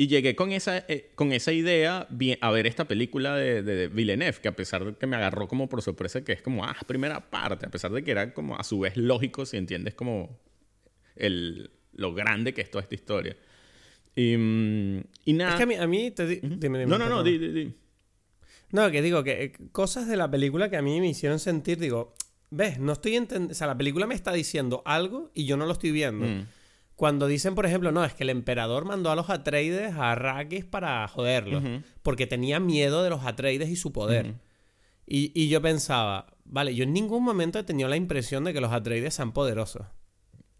Y llegué con esa, eh, con esa idea a ver esta película de, de, Villeneuve, que a pesar de que me agarró como por sorpresa, que es como, ah, primera parte, a pesar de que era como a su vez lógico si entiendes como el, lo grande que es toda esta historia. Y, mm, y nada. Es que a mí, a mí te no, no, no, di, di. No, que digo, que eh, cosas de la película que a mí me hicieron sentir, digo, ves, no estoy entendiendo, o sea, la película me está diciendo algo y yo no lo estoy viendo. Mm. Cuando dicen, por ejemplo, no, es que el emperador mandó a los Atreides a Arrakis para joderlos, porque tenía miedo de los Atreides y su poder. y, y yo pensaba, vale, yo en ningún momento he tenido la impresión de que los Atreides sean poderosos.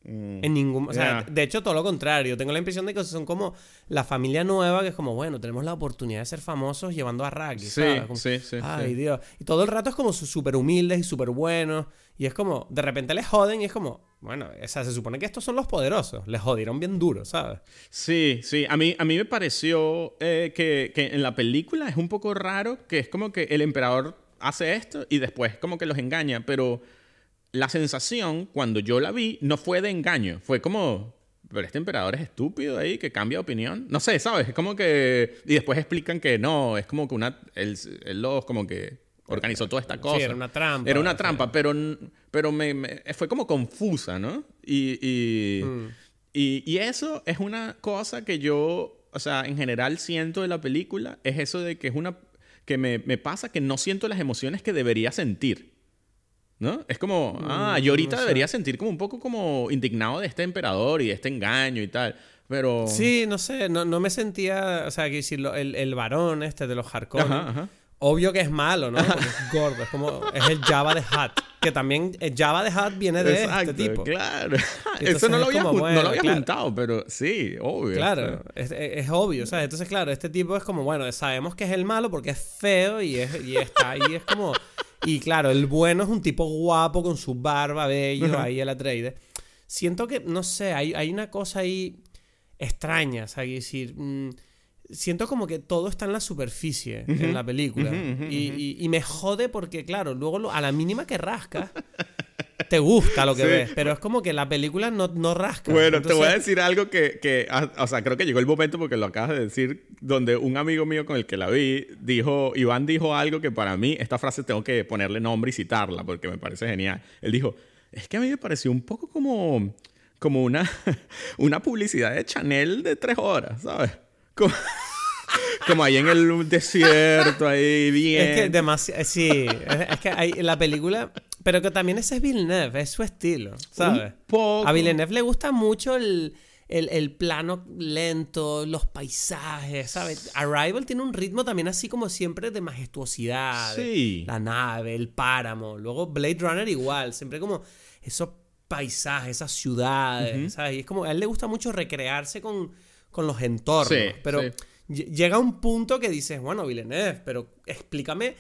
Mm. En ningún. O sea, de hecho, todo lo contrario. Tengo la impresión de que son como la familia nueva que es como, bueno, tenemos la oportunidad de ser famosos llevando a Raggy. Sí, sí, sí. Ay, Dios. Y todo el rato es como súper humildes y súper buenos. Y es como, de repente les joden y es como, bueno, o sea, se supone que estos son los poderosos. Les jodieron bien duro, ¿sabes? Sí, sí. A mí, a mí me pareció eh, que, que en la película es un poco raro que es como que el emperador hace esto y después como que los engaña, pero la sensación cuando yo la vi no fue de engaño, fue como, pero este emperador es estúpido ahí, que cambia opinión. No sé, ¿sabes? Es como que... Y después explican que no, es como que una... Él, los como que organizó toda esta cosa. Sí, era una trampa. Era una trampa, pero, pero me, fue como confusa, ¿no? Y, mm. y, y, eso es una cosa que yo, o sea, en general siento de la película, es eso de que es una... que me, me pasa que no siento las emociones que debería sentir. ¿No? Es como, ah, yo ahorita debería sentir como un poco como indignado de este emperador y de este engaño y tal. Pero. Sí, no sé, no, no me sentía. O sea, que decirlo, el, el varón este de los Harkonnen. Obvio que es malo, ¿no? Porque es gordo, es como. Es el Java de Hat. Que también. El Java de Hat viene de este tipo. Claro. Eso no lo había, no lo había juntado, pero sí, obvio. Claro, es, es, obvio, ¿sabes? Entonces, claro, este tipo es como, bueno, sabemos que es el malo porque es feo y, es, y está ahí, es como. Y claro, el bueno es un tipo guapo con su barba, bello, ahí el Atreides. Siento que, no sé, hay, hay una cosa ahí extraña, sea, decir, mm, siento como que todo está en la superficie en la película. y, me jode porque, claro, luego a la mínima que rascas, te gusta lo que ves, pero es como que la película no, no rasca. Bueno, te voy a decir algo que, que, ah, o sea, creo que llegó el momento porque lo acabas de decir, donde un amigo mío con el que la vi dijo, Iván dijo algo que para mí, esta frase tengo que ponerle nombre y citarla porque me parece genial. Él dijo, es que a mí me pareció un poco como como una, una publicidad de Chanel de tres horas, ¿sabes? Como, ahí en el desierto, ahí bien. Es que demasiado. Sí, es, que hay la película. Pero que también ese es Villeneuve, es su estilo, ¿sabes? A Villeneuve le gusta mucho el, el, plano lento, los paisajes, ¿sabes? Arrival tiene un ritmo también así como siempre de majestuosidad. Sí. la nave, el páramo. Luego Blade Runner igual, siempre como esos paisajes, esas ciudades, ¿sabes? Y es como, a él le gusta mucho recrearse con, con los entornos, pero llega un punto que dices, bueno, Villeneuve, pero explícame.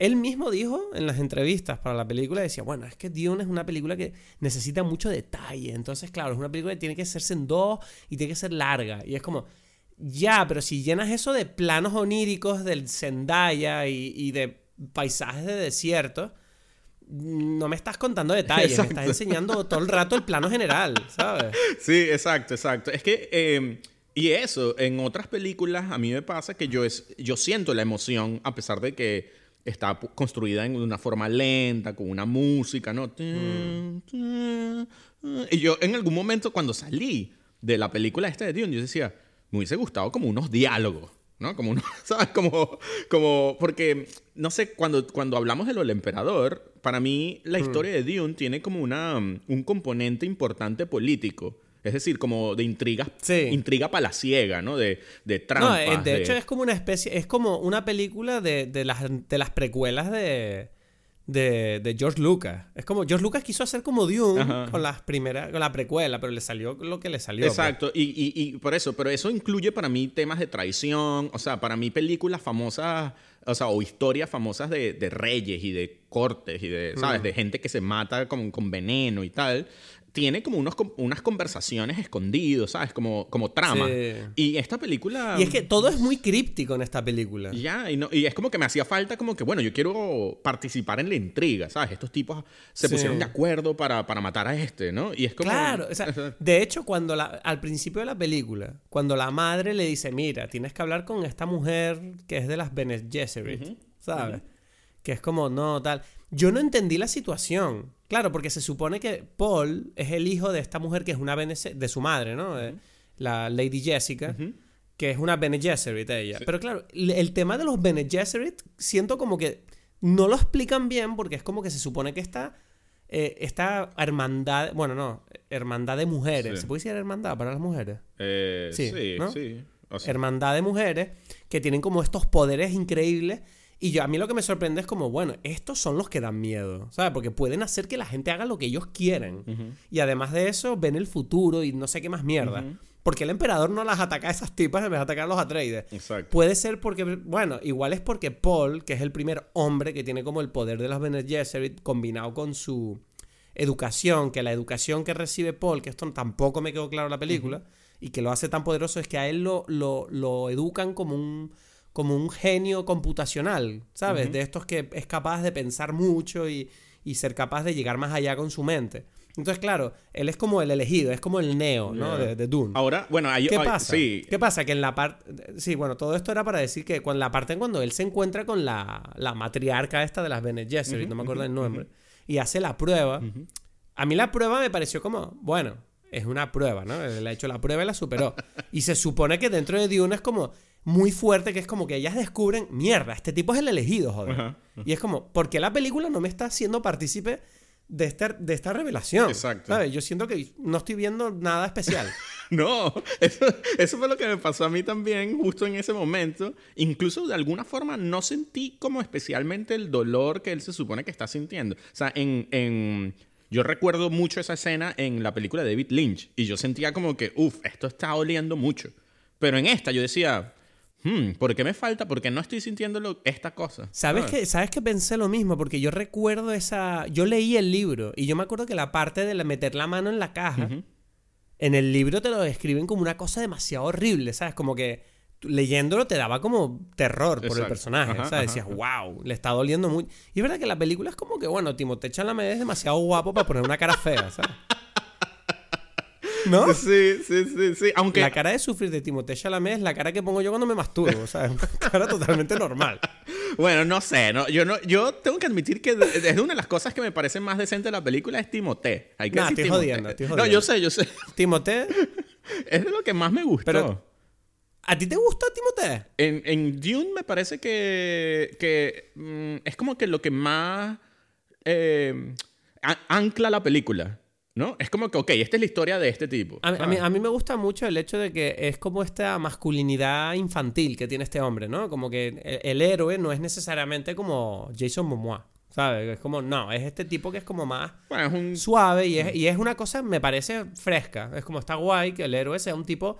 Él mismo dijo en las entrevistas para la película, decía, bueno, es que Dune es una película que necesita mucho detalle, entonces, claro, es una película que tiene que hacerse en dos y tiene que ser larga, y es como, ya, pero si llenas eso de planos oníricos del Zendaya y, y de paisajes de desierto, no me estás contando detalles, me estás enseñando todo el rato el plano general, ¿sabes? Sí, exacto, exacto. Es que, em, y eso, en otras películas a mí me pasa que yo, es, yo siento la emoción a pesar de que está construida en una forma lenta, con una música, ¿no? Mm. Y yo en algún momento cuando salí de la película esta de Dune, yo decía, me hubiese gustado como unos diálogos. ¿no? Como, ¿sabes? Como, como, porque, no sé, cuando, cuando hablamos de lo del emperador, para mí la hmm. historia de Dune tiene como una, un componente importante político. Es decir, como de intriga, intriga palaciega, ¿no? De, de trampas. No, de, hecho es como una especie, es como una película de, de, las, de las precuelas de, George Lucas. Es como George Lucas quiso hacer como Dune con las primeras, con la precuela, pero le salió lo que le salió. Pues. Exacto, y, y, y, por eso, pero eso incluye para mí temas de traición, o sea, para mí películas famosas, o sea, o historias famosas de, de reyes y de cortes y de, ¿sabes? Mm. De gente que se mata con, con veneno y tal tiene como unos, unas conversaciones escondidos, ¿sabes? Como, como trama. Y esta película... Y es que todo es muy críptico en esta película. Ya, y, no, y es como que me hacía falta como que, bueno, yo quiero participar en la intriga, ¿sabes? Estos tipos se pusieron de acuerdo para, para, matar a este, ¿no? Y es como... Claro, o sea, de hecho, cuando la, al principio de la película, cuando la madre le dice, mira, tienes que hablar con esta mujer que es de las Bene Gesserit, ¿sabes? Que es como, no, tal... Yo no entendí la situación. Claro, porque se supone que Paul es el hijo de esta mujer que es una Bene de su madre, ¿no? La Lady Jessica, que es una Bene Gesserit ella. Pero claro, el tema de los Bene Gesserit siento como que no lo explican bien porque es como que se supone que está eh, esta hermandad, bueno, no, hermandad de mujeres. ¿Se puede decir hermandad para las mujeres? Eh, sí, sí, Hermandad de mujeres que tienen como estos poderes increíbles y yo, a mí lo que me sorprende es como, bueno, estos son los que dan miedo, ¿sabes? Porque pueden hacer que la gente haga lo que ellos quieren. Y además de eso, ven el futuro y no sé qué más mierda. Porque el emperador no las ataca a esas tipas en vez de atacar a los Atreides. Exacto. Puede ser porque, bueno, igual es porque Paul, que es el primer hombre que tiene como el poder de las Bene Gesserit combinado con su educación, que la educación que recibe Paul, que esto tampoco me quedó claro en la película, y que lo hace tan poderoso es que a él lo, lo, lo educan como un como un genio computacional, ¿sabes? De estos que es capaz de pensar mucho y, ser capaz de llegar más allá con su mente. Entonces, claro, él es como el elegido, es como el neo, ¿no? De, de, Dune. Ahora, bueno, ahí, ¿Qué pasa? ¿Qué pasa? Que en la parte... Sí, bueno, todo esto era para decir que cuando la parte en cuando él se encuentra con la, la matriarca esta de las Bene Gesserit, no me acuerdo el nombre, y hace la prueba, a mí la prueba me pareció como, bueno, es una prueba, ¿no? Él ha hecho la prueba y la superó. y se supone que dentro de Dune es como muy fuerte que es como que ellas descubren, mierda, este tipo es el elegido, joder. Y es como, ¿por qué la película no me está haciendo partícipe de, este, de esta revelación. Exacto. Yo siento que no estoy viendo nada especial. no, eso, fue lo que me pasó a mí también justo en ese momento. Incluso de alguna forma no sentí como especialmente el dolor que él se supone que está sintiendo. O sea, en, en yo recuerdo mucho esa escena en la película de David Lynch y yo sentía como que, uff, esto está oliendo mucho. Pero en esta yo decía, hmm, ¿por qué me falta? Porque no estoy sintiendo esta cosa. ¿Sabes, que, ¿Sabes que pensé lo mismo? Porque yo recuerdo esa... Yo leí el libro y yo me acuerdo que la parte de meter la mano en la caja, en el libro te lo describen como una cosa demasiado horrible, ¿sabes? Como que leyéndolo te daba como terror por el personaje. sea, decías, wow, le está doliendo mucho. Y es verdad que la película es como que, bueno, Timothée Chalamet es demasiado guapo para poner una cara fea, ¿sabes? ¿No? Sí, sí, sí, sí. Aunque... La cara de sufrir de Timothée Chalamet es la cara que pongo yo cuando me masturbo, ¿sabes? Una cara totalmente normal. Bueno, no sé, no, yo no, yo tengo que admitir que es una de las cosas que me parece más decente de la película es Timothée. Hay que decir estoy jodiendo, No, yo sé, yo sé. Timothée es de lo que más me gustó. Pero, ¿A ti te gusta Timothée? En, en Dune me parece que, que mm, es como que lo que más eh, ancla la película. ¿No? Es como que, ok, esta es la historia de este tipo. A, mí, a, mí, me gusta mucho el hecho de que es como esta masculinidad infantil que tiene este hombre, ¿no? Como que el, héroe no es necesariamente como Jason Momoa, ¿sabes? Es como, no, es este tipo que es como más suave y es, y es una cosa, me parece fresca. Es como está guay que el héroe sea un tipo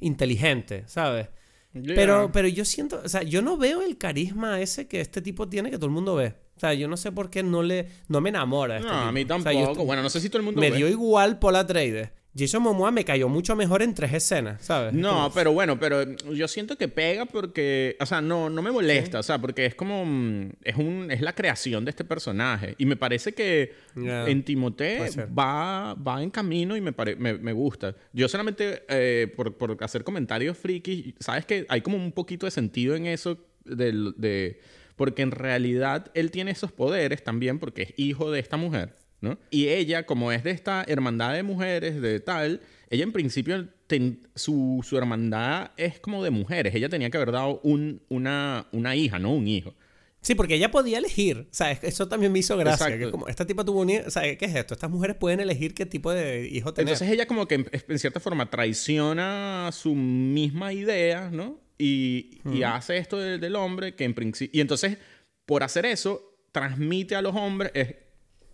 inteligente, ¿sabes? Pero, pero yo siento, o sea, yo no veo el carisma ese que este tipo tiene que todo el mundo ve. O sea, yo no sé por qué no le no me enamora. Este no, a mí tampoco. bueno, no sé si todo el mundo me dio igual Paul Trade. Jason Momoa me cayó mucho mejor en tres escenas, ¿sabes? No, pero bueno, pero yo siento que pega porque, o sea, no, no me molesta, o sea, porque es como, mm, es un, es la creación de este personaje y me parece que en Timote va, va en camino y me, me, gusta. Yo solamente eh, por, por, hacer comentarios frikis, sabes que hay como un poquito de sentido en eso de, de porque en realidad él tiene esos poderes también porque es hijo de esta mujer. Y ella, como es de esta hermandad de mujeres, de tal, ella en principio, su, hermandad es como de mujeres. Ella tenía que haber dado una, una hija, no un hijo. Sí, porque ella podía elegir. O sea, eso también me hizo gracia. Que como esta tipa tuvo un O sea, ¿qué es esto? Estas mujeres pueden elegir qué tipo de hijo tener. Entonces ella como que en, cierta forma traiciona su misma idea, ¿no? Y, hace esto del, hombre que en principio... Y entonces, por hacer eso, transmite a los hombres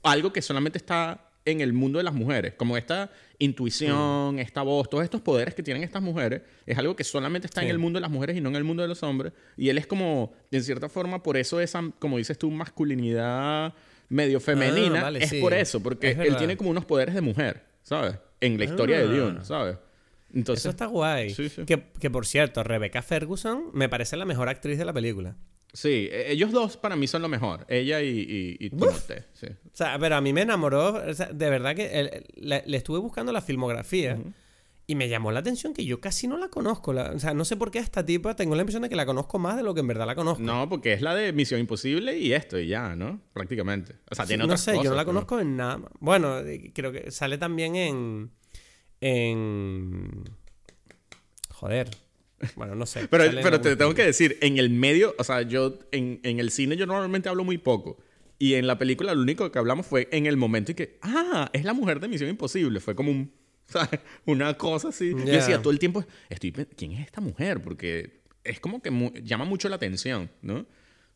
algo que solamente está en el mundo de las mujeres, como esta intuición, esta voz, todos estos poderes que tienen estas mujeres, es algo que solamente está en el mundo de las mujeres y no en el mundo de los hombres. Y él es como, en cierta forma, por eso esa, como dices tú, masculinidad medio femenina, ah, es por eso, porque él tiene como unos poderes de mujer, ¿sabes? En la historia de. Dune, ¿sabes? Entonces, Eso está guay. Que, que, por cierto, Rebecca Ferguson me parece la mejor actriz de la película. Sí, e, ellos dos para mí son lo mejor. Ella y, y, sí. O sea, pero a mí me enamoró. de verdad que le, estuve buscando la filmografía. Y me llamó la atención que yo casi no la conozco. o sea, no sé por qué esta tipa tengo la impresión de que la conozco más de lo que en verdad la conozco. No, porque es la de Misión Imposible y esto y ya, ¿no? Prácticamente. O sea, tiene otras No sé, yo no la conozco en nada. Bueno, eh, creo que sale también en. En. Joder. Bueno, no sé. pero pero te tengo que decir, en el medio, o sea, yo en, en, el cine yo normalmente hablo muy poco. Y en la película lo único que hablamos fue en el momento y que, ah, es la mujer de Misión Imposible. Fue como un, ¿sabes? una cosa así. Yo decía todo el tiempo, estoy, ¿quién es esta mujer? Porque es como que llama mucho la atención, ¿no?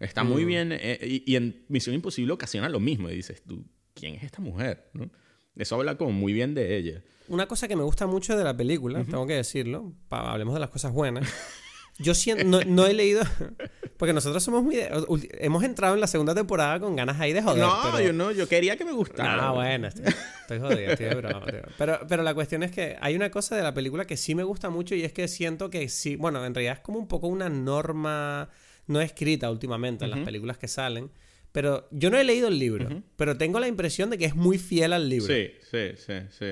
Está muy mm. bien. Eh, y, y, en Misión Imposible ocasiona lo mismo. Y dices, tú, ¿quién es esta mujer? ¿no? Eso habla como muy bien de ella. Una cosa que me gusta mucho de la película, tengo que decirlo, hablemos de las cosas buenas. Yo siento, no, he leído, porque nosotros somos muy... hemos entrado en la segunda temporada con ganas ahí de joder. No, yo no, yo quería que me gustara. Ah, bueno, estoy, jodido, estoy de broma. Pero, pero la cuestión es que hay una cosa de la película que sí me gusta mucho y es que siento que sí, bueno, en realidad es como un poco una norma no escrita últimamente en las películas que salen, pero yo no he leído el libro, pero tengo la impresión de que es muy fiel al libro. Sí, sí, sí, sí.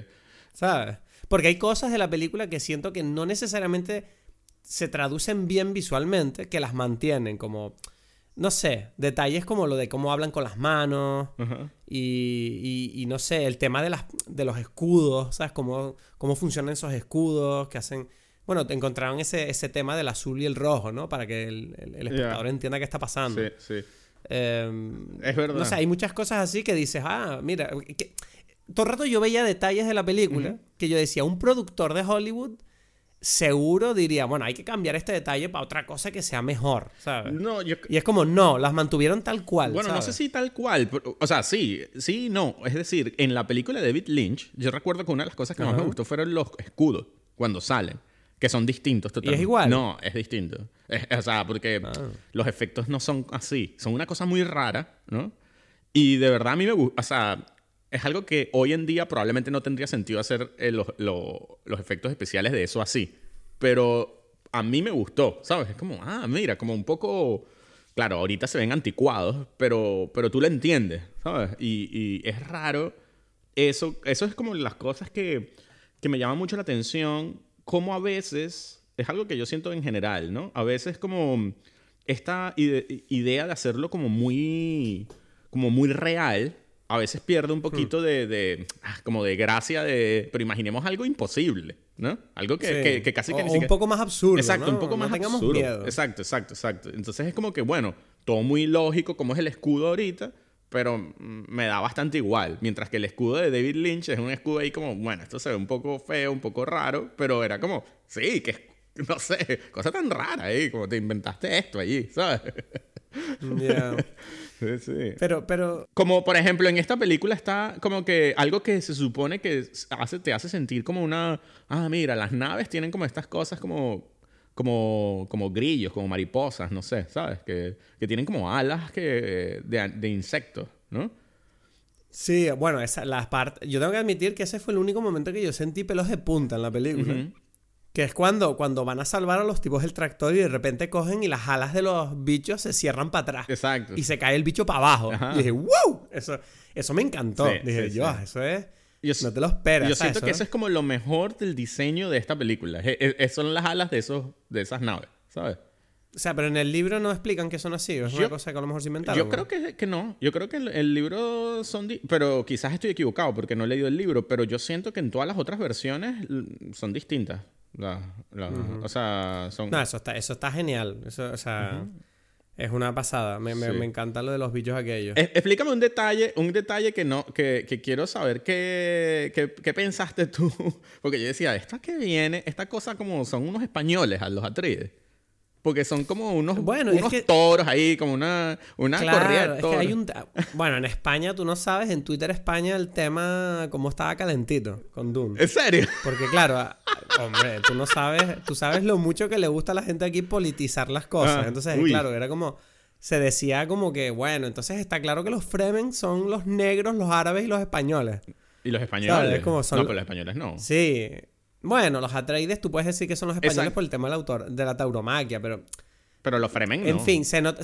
¿Sabes? Porque hay cosas de la película que siento que no necesariamente se traducen bien visualmente, que las mantienen como, no sé, detalles como lo de cómo hablan con las manos y, y, no sé, el tema de, las, de los escudos, ¿sabes? Cómo, cómo funcionan esos escudos que hacen... Bueno, te encontraron ese, ese tema del azul y el rojo, ¿no? Para que el, el, espectador entienda qué está pasando. Sí, sí. Em, es verdad. No sé, hay muchas cosas así que dices, ah, mira, todo el rato yo veía detalles de la película que yo decía, un productor de Hollywood seguro diría, bueno, hay que cambiar este detalle para otra cosa que sea mejor, ¿sabes? No, Y es como, no, las mantuvieron tal cual. Bueno, no sé si tal cual. o sea, sí, sí, no. Es decir, en la película de David Lynch, yo recuerdo que una de las cosas que más me gustó fueron los escudos cuando salen. Que son distintos totalmente. ¿Y es igual? No, es distinto. o sea, porque ah. los efectos no son así. Son una cosa muy rara, ¿no? Y de verdad a mí me gusta. O sea, es algo que hoy en día probablemente no tendría sentido hacer eh, los, los, efectos especiales de eso así. Pero a mí me gustó, ¿sabes? Es como, ah, mira, como un poco... Claro, ahorita se ven anticuados, pero, pero tú lo entiendes, ¿sabes? Y, y es raro. Eso, eso es como las cosas que, que me llaman mucho la atención como a veces, es algo que yo siento en general, ¿no? A veces como esta idea de hacerlo como muy, como muy real, a veces pierde un poquito hmm. de, ah, como de gracia de, pero imaginemos algo imposible, ¿no? Algo que, casi que o, un poco más absurdo, Exacto, un poco más absurdo. Miedo. Exacto, exacto, exacto. Entonces es como que, bueno, todo muy lógico como es el escudo ahorita, pero mm, me da bastante igual. Mientras que el escudo de David Lynch es un escudo ahí como, bueno, esto se ve un poco feo, un poco raro, pero era como, sí, que no sé, cosa tan rara ahí, como te inventaste esto allí, ¿sabes? Yeah. sí, sí. Pero, pero... Como por ejemplo en esta película está como que algo que se supone que hace, te hace sentir como una... Ah, mira, las naves tienen como estas cosas como como, como grillos, como mariposas, no sé, ¿sabes? Que, que tienen como alas que, de, de insectos, ¿no? Sí, bueno, esa, las partes... Yo tengo que admitir que ese fue el único momento que yo sentí pelos de punta en la película. Que es cuando, cuando van a salvar a los tipos del tractor y de repente cogen y las alas de los bichos se cierran para atrás. Exacto. Y se cae el bicho para abajo. Y dije, ¡wow! Eso, eso me encantó. dije, yo, eso es no te lo esperas. Yo siento que eso es como lo mejor del diseño de esta película. son las alas de, esos, de esas naves, ¿sabes? O sea, pero en el libro no explican que son así. Es una cosa que a lo mejor se inventaron. Yo creo que, que no. Yo creo que el, el libro son... Pero quizás estoy equivocado porque no he leído el libro. Pero yo siento que en todas las otras versiones son distintas. O sea, son... No, eso está, eso está genial. Eso, o sea... Es una pasada. Me, me, encanta lo de los bichos aquellos. explícame un detalle, un detalle que no, que, que quiero saber qué, qué, pensaste tú. Porque yo decía, esta que viene, esta cosa como son unos españoles a los Atreides. Porque son como unos, bueno, unos toros ahí, como una, una corrida de hay un, bueno, en España, tú no sabes, en Twitter España el tema como estaba calentito con Dune. ¿En serio? Porque claro, hombre, tú no sabes, tú sabes lo mucho que le gusta a la gente aquí politizar las cosas. Ah, entonces, claro, era como, se decía como que, bueno, entonces está claro que los Fremen son los negros, los árabes y los españoles. ¿Y los españoles? Como son... No, pero los españoles no. Sí, bueno, los Atreides tú puedes decir que son los españoles por el tema del autor, de la tauromaquia, pero... Pero los Fremen no. En fin, se nota,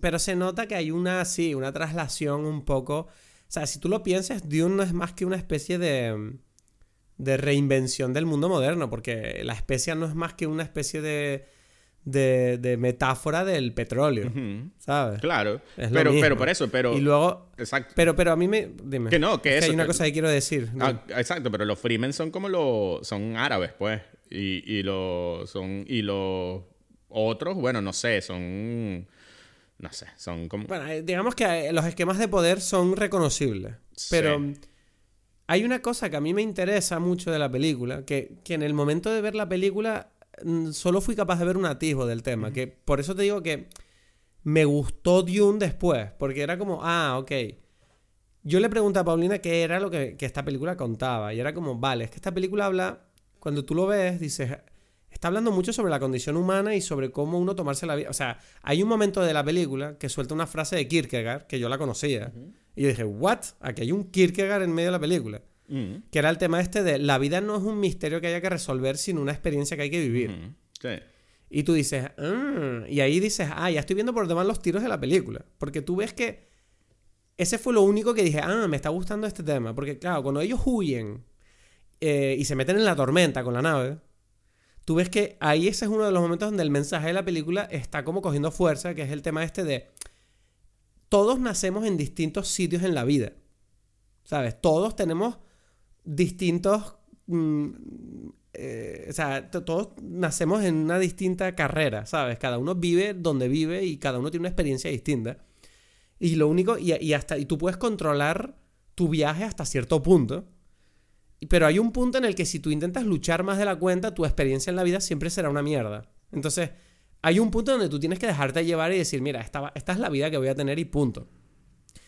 pero se nota que hay una, sí, una traslación un poco... O sea, si tú lo piensas, Dune no es más que una especie de, de reinvención del mundo moderno, porque la especia no es más que una especie de de, de metáfora del petróleo, ¿sabes? Claro, pero, pero por eso, pero... Y luego... Exacto. Pero, pero a mí me... Dime. Que no, que, Hay una cosa que quiero decir. Ah, exacto, pero los Freemen son como los... Son árabes, pues. Y, y los... Son... Y los otros, bueno, no sé, son... No sé, son como... Bueno, eh, digamos que eh, los esquemas de poder son reconocibles. Pero... Hay una cosa que a mí me interesa mucho de la película, que, que en el momento de ver la película solo fui capaz de ver un atisbo del tema. Que por eso te digo que me gustó Dune después. Porque era como, ah, ok. Yo le pregunté a Paulina qué era lo que, esta película contaba. Y era como, vale, es que esta película habla. Cuando tú lo ves, dices. Está hablando mucho sobre la condición humana y sobre cómo uno tomarse la vida. O sea, hay un momento de la película que suelta una frase de Kierkegaard que yo la conocía. Y yo dije, ¿what? Aquí hay un Kierkegaard en medio de la película. Mm. Que era el tema este de la vida no es un misterio que haya que resolver, sino una experiencia que hay que vivir. sí. Y tú dices, ah", y ahí dices, ah, ya estoy viendo por demás los tiros de la película. Porque tú ves que ese fue lo único que dije, ah, me está gustando este tema. Porque claro, cuando ellos huyen eh, y se meten en la tormenta con la nave, tú ves que ahí ese es uno de los momentos donde el mensaje de la película está como cogiendo fuerza, que es el tema este de, todos nacemos en distintos sitios en la vida. ¿Sabes? Todos tenemos distintos... Mm, eh, o sea, todos nacemos en una distinta carrera, ¿sabes? Cada uno vive donde vive y cada uno tiene una experiencia distinta. Y lo único, y, hasta, y tú puedes controlar tu viaje hasta cierto punto. Pero hay un punto en el que si tú intentas luchar más de la cuenta, tu experiencia en la vida siempre será una mierda. Entonces, hay un punto donde tú tienes que dejarte llevar y decir, mira, esta, esta es la vida que voy a tener y punto.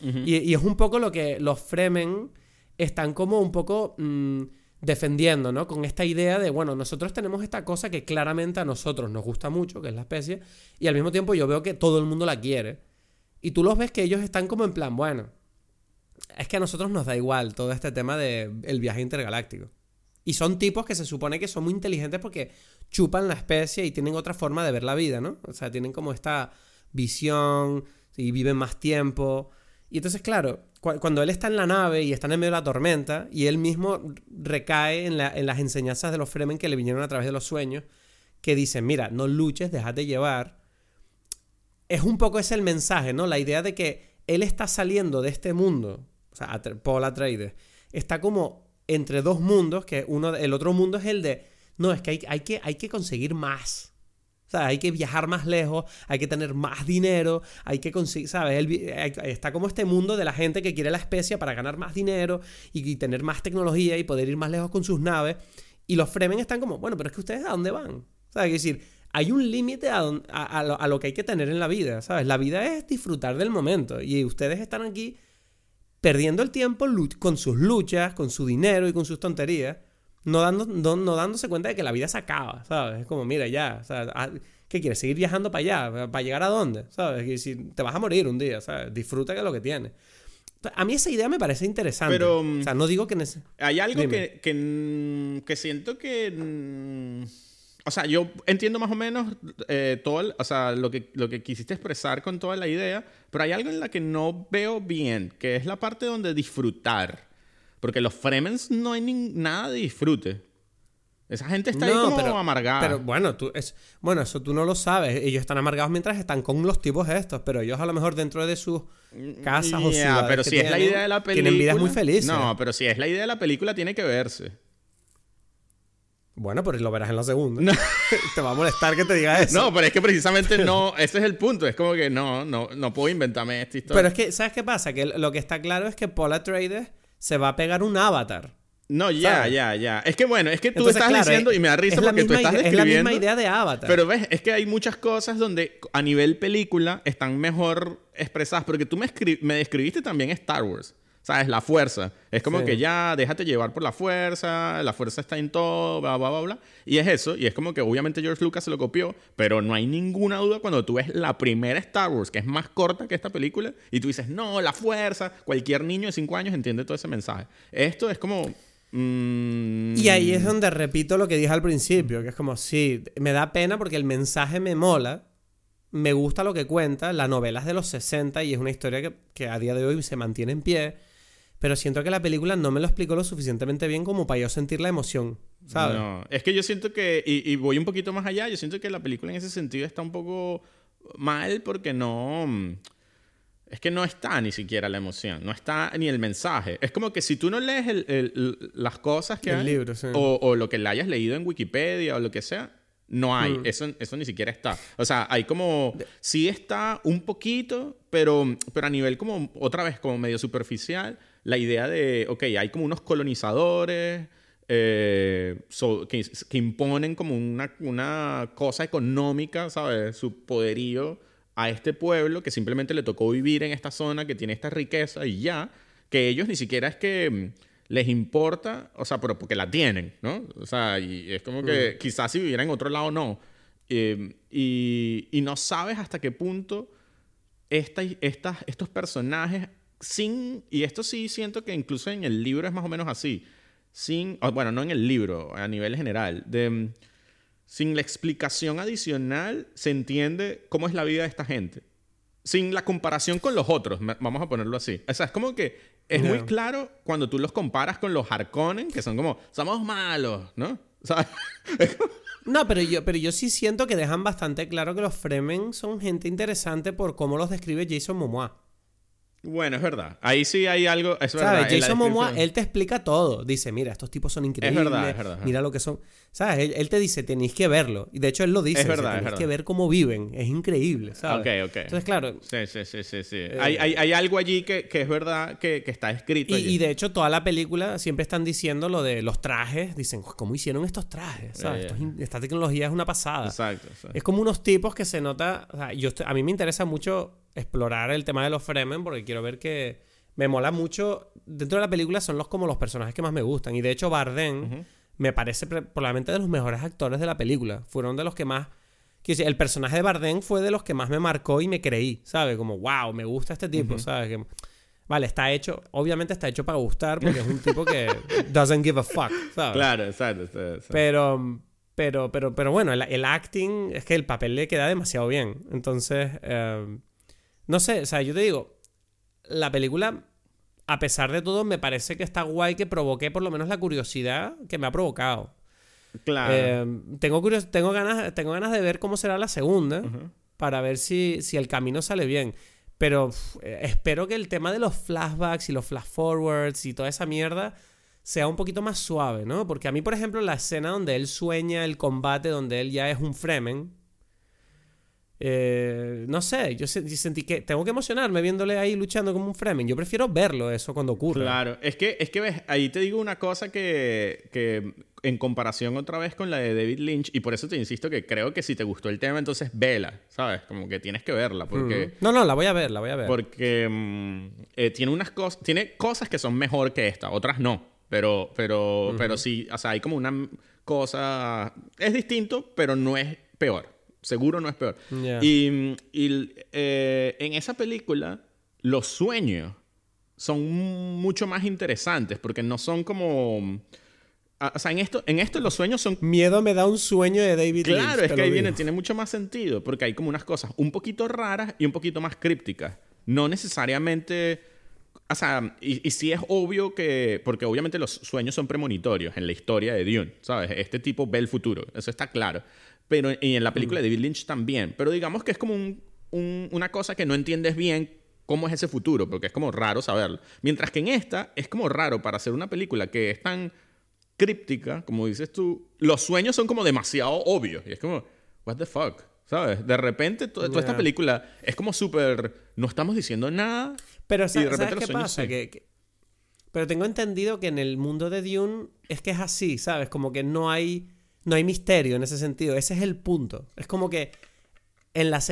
y, es un poco lo que los Fremen están como un poco mm, defendiendo, ¿no? Con esta idea de, bueno, nosotros tenemos esta cosa que claramente a nosotros nos gusta mucho, que es la especie, y al mismo tiempo yo veo que todo el mundo la quiere. Y tú los ves que ellos están como en plan, bueno, es que a nosotros nos da igual todo este tema del viaje intergaláctico. Y son tipos que se supone que son muy inteligentes porque chupan la especie y tienen otra forma de ver la vida, ¿no? O sea, tienen como esta visión y viven más tiempo. Y entonces, claro, cuando él está en la nave y están en medio de la tormenta y él mismo recae en, en las enseñanzas de los Fremen que le vinieron a través de los sueños, que dicen, mira, no luches, déjate llevar. Es un poco ese el mensaje, ¿no? La idea de que él está saliendo de este mundo o sea, Paul Atreides, está como entre dos mundos, que uno, el otro mundo es el de, no, es que hay, hay que hay que conseguir más. O sea, hay que viajar más lejos, hay que tener más dinero, hay que conseguir, ¿sabes? está como este mundo de la gente que quiere la especie para ganar más dinero y, tener más tecnología y poder ir más lejos con sus naves. Y los Fremen están como, bueno, pero es que ustedes a dónde van. ¿Sabes? Es decir, hay un límite a, a, lo, que hay que tener en la vida, ¿sabes? La vida es disfrutar del momento y ustedes están aquí perdiendo el tiempo con sus luchas, con su dinero y con sus tonterías, no, dando, no, dándose cuenta de que la vida se acaba, ¿sabes? Es como, mira, ya, ah, ¿qué quieres? ¿Seguir viajando para allá? ¿Para llegar a dónde? ¿Sabes? Y si te vas a morir un día, ¿sabes? Disfruta de lo que tienes. A mí esa idea me parece interesante. Pero, o sea, no digo que... Hay algo que, que, que, siento que o sea, yo entiendo más o menos eh, todo, o sea, lo que, lo que quisiste expresar con toda la idea, pero hay algo en la que no veo bien, que es la parte donde disfrutar. Porque los Fremens no hay nada de disfrute. Esa gente está ahí como amargada. Pero bueno, tú, es, bueno, eso tú no lo sabes. Ellos están amargados mientras están con los tipos estos, pero ellos a lo mejor dentro de sus casas o ciudades pero si es la idea de la película, tienen vidas muy felices. No, pero si es la idea de la película, tiene que verse. Bueno, pero lo verás en la segunda. te va a molestar que te diga eso. No, pero es que precisamente no, ese es el punto. Es como que no, no, no puedo inventarme esta historia. Pero es que, ¿sabes qué pasa? Que lo que está claro es que Paul Atreides se va a pegar un avatar. No, ya, ya, ya. Es que bueno, es que tú estás diciendo y me da risa porque tú estás describiendo. Es la misma idea de Avatar. Pero ves, es que hay muchas cosas donde a nivel película están mejor expresadas. Porque tú me, me describiste también Star Wars. ¿Sabes? La fuerza. Es como que ya déjate llevar por la fuerza, la fuerza está en todo, bla, bla, bla, bla. Y es eso, y es como que obviamente George Lucas se lo copió, pero no hay ninguna duda cuando tú ves la primera Star Wars, que es más corta que esta película, y tú dices, no, la fuerza, cualquier niño de 5 años entiende todo ese mensaje. Esto es como... Mm, y ahí es donde repito lo que dije al principio, que es como, sí, me da pena porque el mensaje me mola, me gusta lo que cuenta, la novela es de los 60 y es una historia que, que a día de hoy se mantiene en pie pero siento que la película no me lo explicó lo suficientemente bien como para yo sentir la emoción, ¿sabes? No, es que yo siento que, y, voy un poquito más allá, yo siento que la película en ese sentido está un poco mal porque no... Es que no está ni siquiera la emoción, no está ni el mensaje. Es como que si tú no lees las cosas que el libro, sí. o, lo que le hayas leído en Wikipedia o lo que sea, no hay. Mm. Eso, eso ni siquiera está. O sea, hay como... Sí está un poquito, pero, pero a nivel como, otra vez, como medio superficial la idea de, ok, hay como unos colonizadores eh, que, imponen como una, una cosa económica, ¿sabes? Su poderío a este pueblo que simplemente le tocó vivir en esta zona que tiene esta riqueza y ya, que ellos ni siquiera es que mm, les importa, o sea, pero porque la tienen, ¿no? O sea, y es como que quizás si viviera en otro lado no. Eh, y, y, no sabes hasta qué punto esta, estas, estos personajes sin, y esto sí siento que incluso en el libro es más o menos así, sin, bueno, no en el libro, a nivel general, de, mm, sin la explicación adicional se entiende cómo es la vida de esta gente. Sin la comparación con los otros, vamos a ponerlo así. O sea, es como que es muy claro cuando tú los comparas con los Harkonnen, que son como, somos malos, ¿no? No, pero yo, pero yo sí siento que dejan bastante claro que los Fremen son gente interesante por cómo los describe Jason Momoa. Bueno, es verdad. Ahí sí hay algo. Es verdad. Jason Momoa, él te explica todo. Dice, mira, estos tipos son increíbles. Es verdad, es verdad. Mira lo que son. ¿Sabes? Él, te dice, tenéis que verlo. Y de hecho él lo dice. Es verdad, Tenéis que ver cómo viven. Es increíble, ¿sabes? Ok, ok. Entonces, claro. Sí, sí, sí, sí. sí. Eh, hay, hay, hay, algo allí que, que es verdad que, que está escrito. Y, y, de hecho toda la película siempre están diciendo lo de los trajes. Dicen, ¿cómo hicieron estos trajes? ¿Sabes? esta tecnología es una pasada. Exacto, Es como unos tipos que se nota... O sea, yo a mí me interesa mucho explorar el tema de los Fremen porque quiero ver que me mola mucho. Dentro de la película son los como los personajes que más me gustan. Y de hecho, Bardem me parece probablemente de los mejores actores de la película. Fueron de los que más. Decir, el personaje de Bardem fue de los que más me marcó y me creí, ¿sabes? Como, wow, me gusta este tipo, ¿sabes? Que, vale, está hecho, obviamente está hecho para gustar porque es un tipo que doesn't give a fuck, ¿sabes? Claro, exacto. Pero, pero, pero, pero bueno, el, acting es que el papel le queda demasiado bien. Entonces, eh, no sé, o sea, yo te digo, la película a pesar de todo, me parece que está guay que provoque por lo menos la curiosidad que me ha provocado. Claro. Eh, tengo, tengo, ganas, tengo ganas de ver cómo será la segunda para ver si, si el camino sale bien. Pero eh, espero que el tema de los flashbacks y los flash forwards y toda esa mierda sea un poquito más suave, ¿no? Porque a mí, por ejemplo, la escena donde él sueña el combate, donde él ya es un Fremen, eh, no sé, yo sentí que tengo que emocionarme viéndole ahí luchando como un Fremen. Yo prefiero verlo eso cuando ocurre. Claro, es que, es que ves, ahí te digo una cosa que, que en comparación otra vez con la de David Lynch, y por eso te insisto que creo que si te gustó el tema, entonces vela, ¿sabes? Como que tienes que verla, porque... No, no, la voy a ver, la voy a ver. Porque mm, eh, tiene unas cosas, tiene cosas que son mejor que esta, otras no, pero, pero, pero sí, o sea, hay como una cosa... Es distinto, pero no es peor seguro no es peor. Y, eh, en esa película, los sueños son mucho más interesantes porque no son como... O sea, en esto, en esto los sueños son... Miedo me da un sueño de David Claro, es que ahí viene, tiene mucho más sentido porque hay como unas cosas un poquito raras y un poquito más crípticas. No necesariamente... O sea, y, y sí es obvio que... Porque obviamente los sueños son premonitorios en la historia de Dune, ¿sabes? Este tipo ve el futuro, eso está claro. Pero, y en la película de David Lynch también. Pero digamos que es como una cosa que no entiendes bien cómo es ese futuro, porque es como raro saberlo. Mientras que en esta es como raro para hacer una película que es tan críptica, como dices tú, los sueños son como demasiado obvios. Y es como, what the fuck, ¿sabes? De repente toda esta película es como súper, no estamos diciendo nada. Pero y de repente ¿sabes qué pasa? Pero tengo entendido que en el mundo de Dune es que es así, ¿sabes? Como que no hay no hay misterio en ese sentido. Ese es el punto. Es como que en la,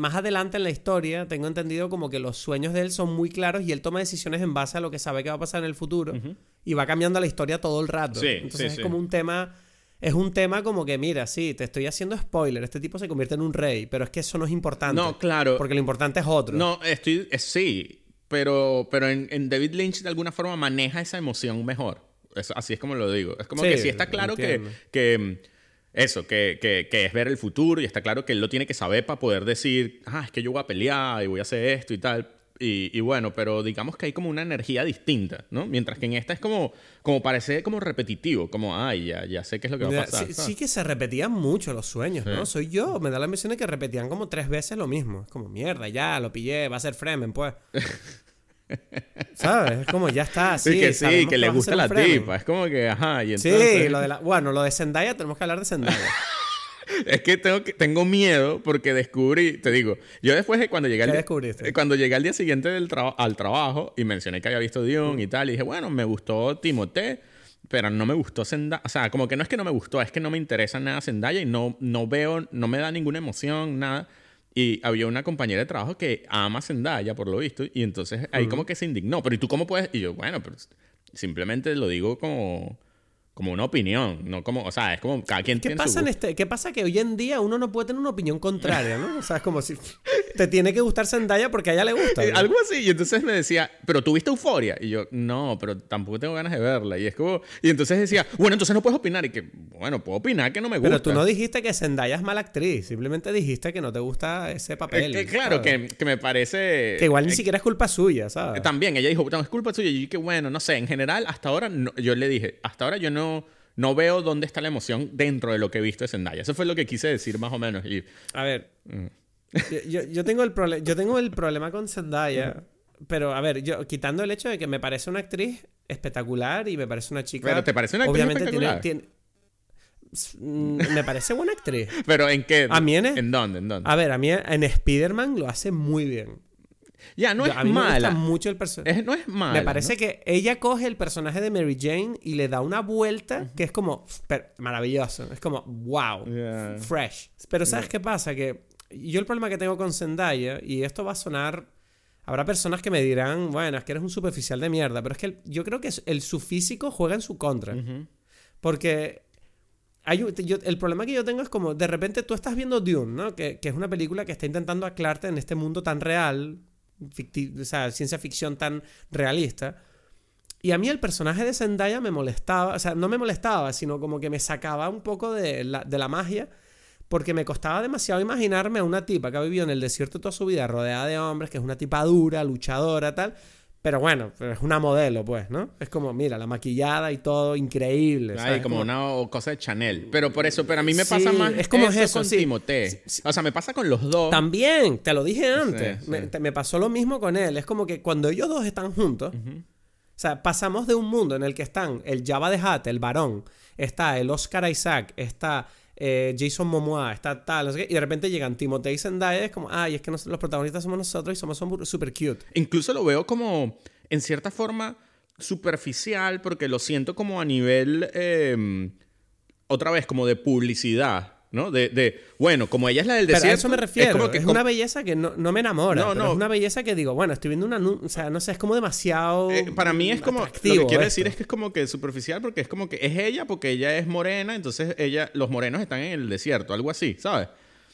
más adelante en la historia tengo entendido como que los sueños de él son muy claros y él toma decisiones en base a lo que sabe que va a pasar en el futuro y va cambiando la historia todo el rato. Entonces es como un tema es un tema como que, mira, sí, te estoy haciendo spoiler, este tipo se convierte en un rey, pero es que eso no es importante. No, claro. Porque lo importante es otro. No, estoy, sí, pero, pero en David Lynch de alguna forma maneja esa emoción mejor así es como lo digo. Es como que sí está claro que, que, eso, que, que, es ver el futuro y está claro que él lo tiene que saber para poder decir, ah, es que yo voy a pelear y voy a hacer esto y tal. Y, bueno, pero digamos que hay como una energía distinta, ¿no? Mientras que en esta es como, como parece como repetitivo, como, ay, ya, ya sé qué es lo que va a pasar. Sí, que se repetían mucho los sueños, ¿no? Soy yo, me da la impresión de que repetían como tres veces lo mismo. Es como, mierda, ya, lo pillé, va a ser Fremen, pues. ¿Sabes? Es como ya está. Sí, que sí, que le gusta la tipa. Es como que, ajá. Y entonces... Sí, lo de la... bueno, lo de Zendaya, tenemos que hablar de Zendaya. es que tengo, que tengo miedo porque descubrí, te digo, yo después de cuando llegué, al, día, cuando llegué al día siguiente del al trabajo y mencioné que había visto Dion y tal, y dije, bueno, me gustó Timothée, pero no me gustó Zendaya. O sea, como que no es que no me gustó, es que no me interesa nada Zendaya y no, no veo, no me da ninguna emoción, nada. Y había una compañera de trabajo que ama Zendaya, por lo visto, y entonces ahí como que se indignó. Pero ¿y tú cómo puedes? Y yo, bueno, pero simplemente lo digo como como una opinión, no como, o sea, es como cada quien ¿Qué tiene pasa su en este, ¿Qué pasa que hoy en día uno no puede tener una opinión contraria, ¿no? O sea, es como si te tiene que gustar Zendaya porque a ella le gusta. Algo así, y entonces me decía, "¿Pero tuviste Euforia?" Y yo, "No, pero tampoco tengo ganas de verla." Y es como y entonces decía, "Bueno, entonces no puedes opinar." Y que, "Bueno, puedo opinar que no me gusta." Pero tú no dijiste que Zendaya es mala actriz, simplemente dijiste que no te gusta ese papel. claro, que, que, me parece que igual ni siquiera es culpa suya, ¿sabes? También ella dijo, "No, es culpa suya." Y yo que bueno, no sé, en general hasta ahora yo le dije, "Hasta ahora yo no no veo dónde está la emoción dentro de lo que he visto de Zendaya. Eso fue lo que quise decir más o menos. Y, a ver, mm. yo, tengo el yo tengo el problema con Zendaya pero a ver, yo quitando el hecho de que me parece una actriz espectacular y me parece una chica. Pero te parece una actriz obviamente espectacular. Tiene, me parece buena actriz. ¿Pero en qué? A mí en, dónde? ¿En dónde? A ver, a mí en Spider-Man lo hace muy bien. Ya, no es a mí mala. Me gusta mucho el personaje. No es mala. Me parece que ella coge el personaje de Mary Jane y le da una vuelta que es como maravilloso. Es como, wow, fresh. Pero ¿sabes qué pasa? Que yo el problema que tengo con Zendaya, y esto va a sonar Habrá personas que me dirán, bueno, es que eres un superficial de mierda, pero es que yo creo que el, su físico juega en su contra. Porque hay, el problema que yo tengo es como, de repente tú estás viendo Dune, ¿no? Que, es una película que está intentando aclararte en este mundo tan real, o sea, ciencia ficción tan realista. Y a mí el personaje de Zendaya me molestaba, o sea, no me molestaba, sino como que me sacaba un poco de la, de la magia porque me costaba demasiado imaginarme a una tipa que ha vivido en el desierto toda su vida rodeada de hombres, que es una tipa dura, luchadora, tal. Pero bueno, es una modelo, pues, ¿no? Es como, mira, la maquillada y todo, increíble. Ay, como, una cosa de Chanel. Pero por eso, pero a mí me pasa más es como eso, con sí. O sea, me pasa con los dos. También, te lo dije antes. Me, pasó lo mismo con él. Es como que cuando ellos dos están juntos, o sea, pasamos de un mundo en el que están el Java de Hat, el varón, está el Oscar Isaac, está eh, Jason Momoa, está tal, y de repente llegan Timothée y Zendaya, es como, ay, es que los protagonistas somos nosotros y somos súper cute. Incluso lo veo como, en cierta forma, superficial, porque lo siento como a nivel, em, otra vez, como de publicidad. ¿No? De, de, bueno, como ella es la del desierto. Pero a eso me refiero. Es, como que, es una belleza que no, no me enamora. No, no. Es una belleza que digo, bueno, estoy viendo una. O sea, no sé, es como demasiado. Eh, para mí es como. Lo que quiero decir es que es como que superficial porque es como que es ella porque ella es morena, entonces ella. Los morenos están en el desierto, algo así, ¿sabes?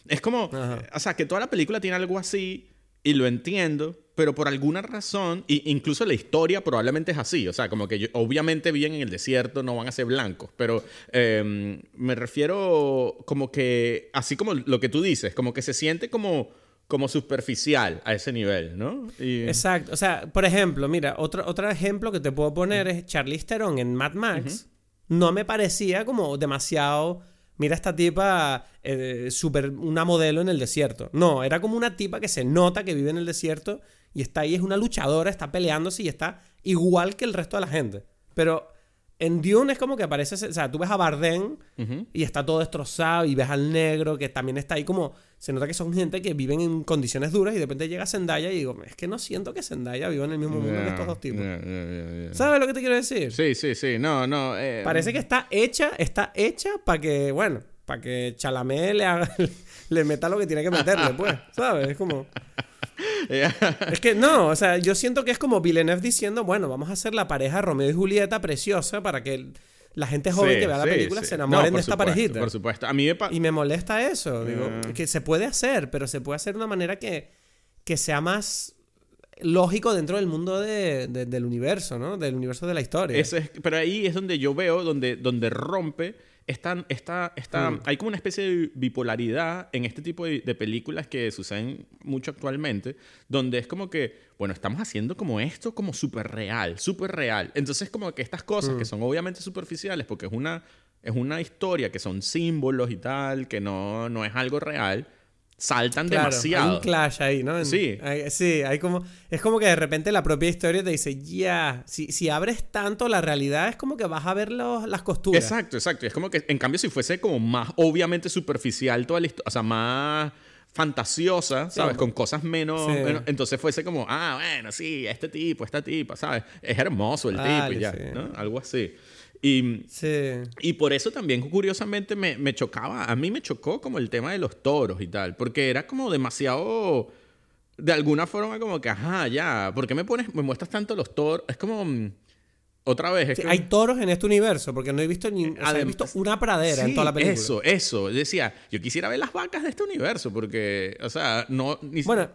Es como. O sea, que toda la película tiene algo así y lo entiendo pero por alguna razón, e incluso la historia probablemente es así, o sea, como que obviamente viven en el desierto, no van a ser blancos, pero em, me refiero como que, así como lo que tú dices, como que se siente como como superficial a ese nivel, ¿no? Exacto. O sea, por ejemplo, mira, otro, otro ejemplo que te puedo poner es Charlize Theron en Mad Max. No me parecía como demasiado... Mira esta tipa, eh, super, una modelo en el desierto. No, era como una tipa que se nota que vive en el desierto y está ahí, es una luchadora, está peleándose y está igual que el resto de la gente. Pero en Dune es como que aparece, o sea, tú ves a Bardem y está todo destrozado y ves al negro que también está ahí como, se nota que son gente que viven en condiciones duras y de repente llega Zendaya y digo, es que no siento que Zendaya viva en el mismo mundo que estos dos tipos. ¿Sabes lo que te quiero decir? Sí, sí, sí, no, no. Eh, Parece que está hecha, está hecha para que, bueno, para que Chalamé le, le meta lo que tiene que meterle, pues, ¿sabes? Es como... es que no, o sea, yo siento que es como Villeneuve diciendo, bueno, vamos a hacer la pareja Romeo y Julieta preciosa para que la gente joven que vea la película se enamoren de esta parejita. Por supuesto. A mí y me molesta eso. Digo, ah. que se puede hacer, pero se puede hacer de una manera que, que sea más lógico dentro del mundo del universo, ¿no? Del universo de la historia. Eso es, pero ahí es donde yo veo, donde, donde rompe está, está, está, mm. hay como una especie de bipolaridad en este tipo de, películas que suceden mucho actualmente, donde es como que, bueno, estamos haciendo como esto como súper real, súper real. Entonces como que estas cosas que mm. son obviamente superficiales, porque es una, es una historia que son símbolos y tal, que no, no es algo real, saltan demasiado. Hay un clash ahí, ¿no? sí. sí, hay como. Es como que de repente la propia historia te dice, ya, si, si, abres tanto la realidad, es como que vas a ver las costuras. Exacto, exacto. Es como que, en cambio, si fuese como más obviamente superficial toda la historia, o sea, más fantasiosa, ¿sabes? Con cosas menos, Entonces fuese como, ah, bueno, sí, este tipo, esta tipa, ¿sabes? Es hermoso el tipo y ya, ¿no? Algo así. Y, y por eso también, curiosamente, me, me, chocaba. A mí me chocó como el tema de los toros y tal. Porque era como demasiado. De alguna forma, como que, ajá, ya. ¿Por qué me pones, me muestras tanto los toros? Es como. Mm, otra vez. Es Hay toros en este universo, porque no he visto ni. he visto una pradera en toda la película. Eso, eso. Decía, yo quisiera ver las vacas de este universo, porque, o sea, no. bueno,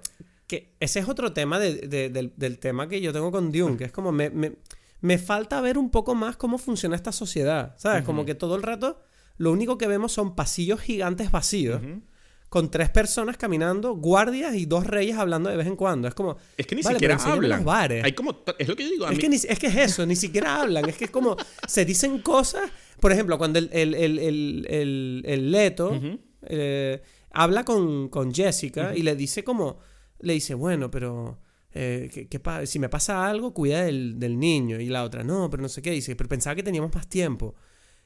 que ese es otro tema del, del, tema que yo tengo con Dune, que es como. me, me me falta ver un poco más cómo funciona esta sociedad, ¿sabes? Como que todo el rato lo único que vemos son pasillos gigantes vacíos. Con tres personas caminando, guardias y dos reyes hablando de vez en cuando. Es como. Es que ni siquiera hablan. bares. Hay como, es lo que yo digo. es, que es que es eso, ni siquiera hablan. Es que es como. Se dicen cosas. Por ejemplo, cuando el, el, el, el Leto eh, habla con, con Jessica y le dice como. Le dice, bueno, pero eh, si me pasa algo, cuida del, del, niño. Y la otra, no, pero no sé qué. Dice, pero pensaba que teníamos más tiempo.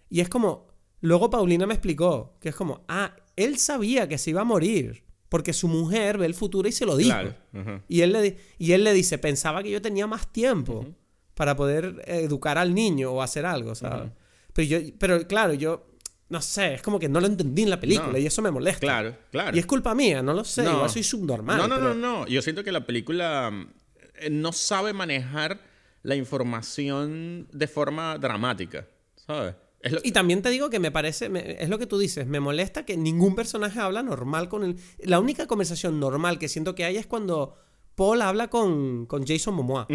Y es como, luego Paulina me explicó, que es como, ah, él sabía que se iba a morir. Porque su mujer ve el futuro y se lo dijo. y, él le, y él le dice, pensaba que yo tenía más tiempo para poder educar al niño o hacer algo, ¿sabes? pero, yo, pero claro, yo no sé, es como que no lo entendí en la película y eso me molesta. Claro, claro. Y es culpa mía, no lo sé, no. igual soy subnormal. No, no, no, no. Yo siento que la película eh, no sabe manejar la información de forma dramática, ¿sabes? Y también te digo que me parece, es lo que tú dices, me molesta que ningún personaje habla normal con el... La única conversación normal que siento que hay es cuando Paul habla con, con Jason Momoa.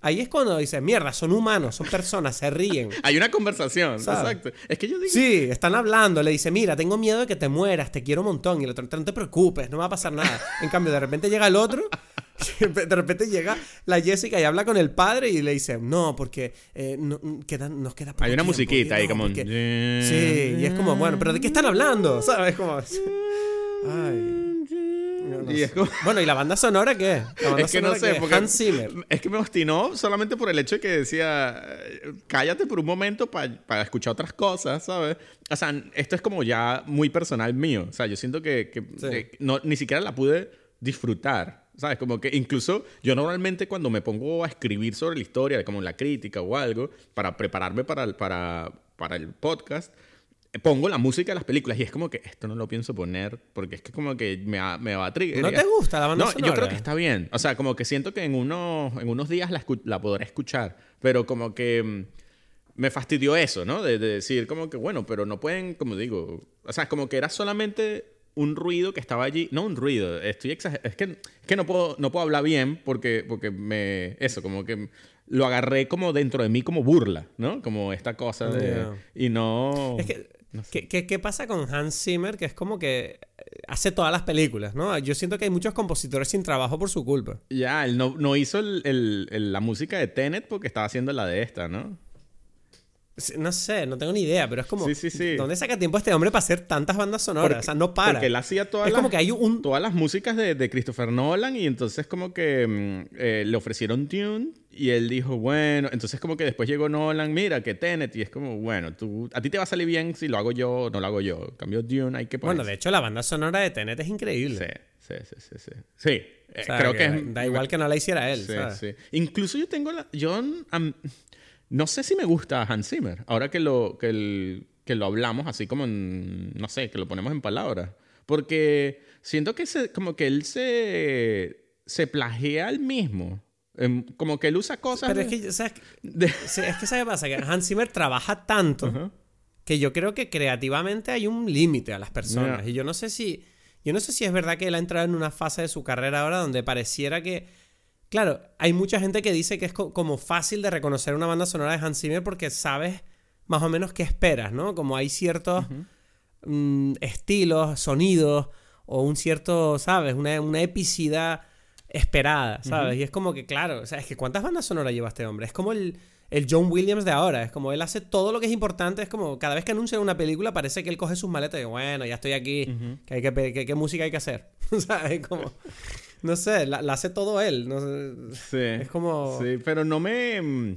Ahí es cuando dice, mierda, son humanos, son personas, se ríen. Hay una conversación, exacto. Es que yo digo... Sí, están hablando, le dice, mira, tengo miedo de que te mueras, te quiero un montón. Y el otro, no te preocupes, no va a pasar nada. En cambio, de repente llega el otro, de repente llega la Jessica y habla con el padre y le dice, no, porque eh, no, queda, nos queda Hay una musiquita ahí como... Sí, y es como, bueno, pero ¿de qué están hablando? ¿Sabes? Como... Ay... Bueno, ¿y la banda sonora qué? es que no sé, porque Hans Zimmer. Es que me obstinó solamente por el hecho de que decía, cállate por un momento para escuchar otras cosas, ¿sabes? O sea, esto es como ya muy personal mío. O sea, yo siento que, que no, ni siquiera la pude disfrutar. ¿Sabes? Como que incluso yo normalmente cuando me pongo a escribir sobre la historia, como la crítica o algo, para prepararme para, para, para el podcast, pongo la música de las películas y es como que esto no lo pienso poner porque es que como que me, me va a trigger. ¿No te gusta la banda no, yo creo que está bien. O sea, como que siento que en unos, en unos días la, la podré escuchar, pero como que mm, me fastidió eso, ¿no? De, decir como que, bueno, pero no pueden, como digo, o sea, como que era solamente un ruido que estaba allí, no un ruido, estoy exagerando, es que, es que no, puedo, no puedo hablar bien porque, porque me, eso, como que lo agarré como dentro de mí como burla, ¿no? Como esta cosa de... Y no... Es que ¿Qué, pasa con Hans Zimmer? Que es como que hace todas las películas, ¿no? Yo siento que hay muchos compositores sin trabajo por su culpa. Ya, él no, hizo la música de Tenet porque estaba haciendo la de esta, ¿no? No sé, no tengo ni idea, pero es como. Sí, sí, sí. ¿Dónde saca tiempo este hombre para hacer tantas bandas sonoras? o sea, no para. Porque él hacía todas, es las, como que hay un... todas las músicas de, Christopher Nolan y entonces, como que mm, eh, le ofrecieron Tune y él dijo, bueno. Entonces, como que después llegó Nolan, mira, que Tenet. Y es como, bueno, tú, a ti te va a salir bien si lo hago yo o no lo hago yo. cambio, Dune hay que poner. Bueno, de hecho, la banda sonora de Tenet es increíble. Sí, sí, sí, sí. Sí, eh, creo que, Da igual que no la hiciera él. Sí, sí. Incluso yo tengo la. Yo. No sé si me gusta Hans Zimmer, ahora que lo, que, que lo hablamos así como en, no sé, que lo ponemos en palabras. Porque siento que se, como que él se, se plagea al mismo. Em, como que él usa cosas... Pero es que, ¿sabes? es que ¿sabes qué pasa? Que Hans Zimmer trabaja tanto que yo creo que creativamente hay un límite a las personas. Y yo no sé si... Yo no sé si es verdad que él ha entrado en una fase de su carrera ahora donde pareciera que Claro, hay mucha gente que dice que es como fácil de reconocer una banda sonora de Hans Zimmer porque sabes más o menos qué esperas, ¿no? Como hay ciertos mm, estilos, sonidos o un cierto, ¿sabes? Una, una epicidad esperada, ¿sabes? Y es como que, claro, o sea, es que ¿cuántas bandas sonoras lleva este hombre? Es como el, John Williams de ahora, es como él hace todo lo que es importante, es como cada vez que anuncia una película parece que él coge sus maletas y dice, bueno, ya estoy aquí, ¿qué, qué música hay que hacer? ¿Sabes? Como... No sé, la, hace todo él. No Sí. Es como. Sí, pero no me. Mm,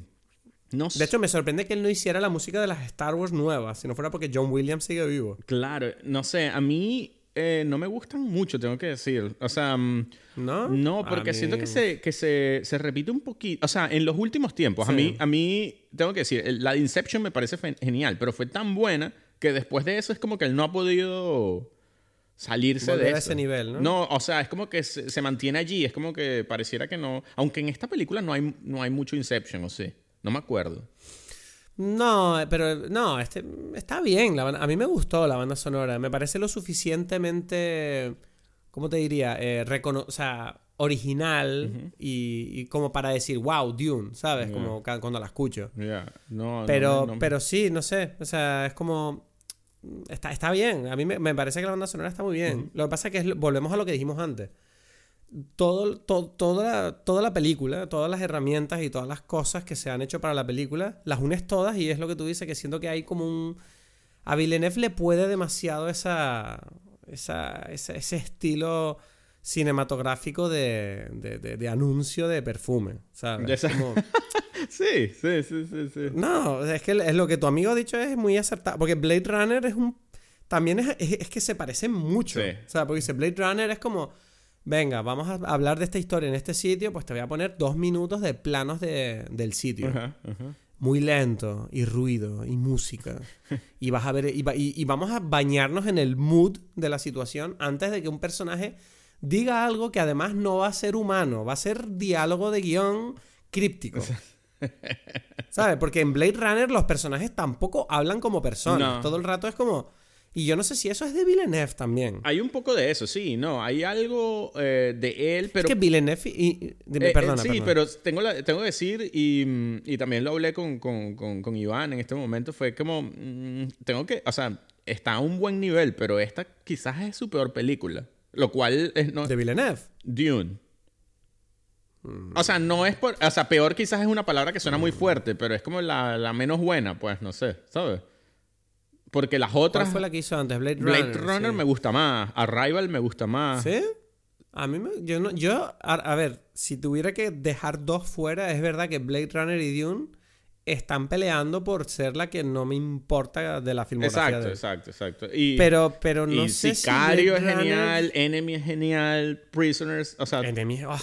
no de hecho, me sorprende que él no hiciera la música de las Star Wars nuevas, si no fuera porque John Williams sigue vivo. Claro, no sé, a mí eh, no me gustan mucho, tengo que decir. O sea, mm, ¿no? No, porque siento que, se, que se, se, repite un poquito. O sea, en los últimos tiempos, a, mí, a mí, tengo que decir, la de Inception me parece genial, pero fue tan buena que después de eso es como que él no ha podido salirse de ese nivel, ¿no? No, o sea, es como que se, mantiene allí, es como que pareciera que no, aunque en esta película no hay, no hay mucho Inception, o sí, no me acuerdo. No, pero no, este, está bien, a mí me gustó la banda sonora, me parece lo suficientemente, ¿cómo te diría? Eh, o sea, original y, como para decir, wow, Dune, ¿sabes? Como cuando la escucho. No, pero, pero sí, no sé, o sea, es como está, está bien. A mí me, parece que la banda sonora está muy bien. Lo que pasa es que volvemos a lo que dijimos antes. Todo, toda, la, toda la película, todas las herramientas y todas las cosas que se han hecho para la película, las unes todas y es lo que tú dices, que siento que hay como un... A Villeneuve le puede demasiado esa, esa, ese estilo cinematográfico de, de, anuncio de perfume, ¿sabes? sí, sí, sí, sí, No, es que es lo que tu amigo ha dicho es muy acertado. Porque Blade Runner es un... También es, es, que se parecen mucho. O sea, porque dice Blade Runner es como... Venga, vamos a hablar de esta historia en este sitio, pues te voy a poner dos minutos de planos de, del sitio. Muy lento, y ruido, y música. y vas a ver, y, y vamos a bañarnos en el mood de la situación antes de que un personaje diga algo que además no va a ser humano, va a ser diálogo de guion críptico. ¿Sabes? Porque en Blade Runner los personajes tampoco hablan como personas. Todo el rato es como... Y yo no sé si eso es de Villeneuve también. Hay un poco de eso, sí, no. Hay algo eh, de él, pero... Es que Villeneuve... Y, eh, perdona, sí, pero tengo, tengo que decir, y, también lo hablé con, con, Iván en este momento, fue como... Mm, tengo que... O sea, está a un buen nivel, pero esta quizás es su peor película. Lo cual es... No, ¿De Villeneuve? Dune. O sea, no es por... O sea, peor quizás es una palabra que suena muy fuerte, pero es como la, menos buena, pues, no sé, ¿sabes? Porque las otras... ¿Cuál fue la que hizo antes? Blade Runner. Blade Runner me gusta más. Arrival me gusta más. ¿Sí? A mí me... Yo, no, yo a, ver, si tuviera que dejar dos fuera, es verdad que Blade Runner y Dune están peleando por ser la que no me importa de la filmografía. Exacto, exacto, exacto. Y, pero, pero no sé Sicario es genial, Enemy es genial, Prisoners, o sea... Enemy, oh,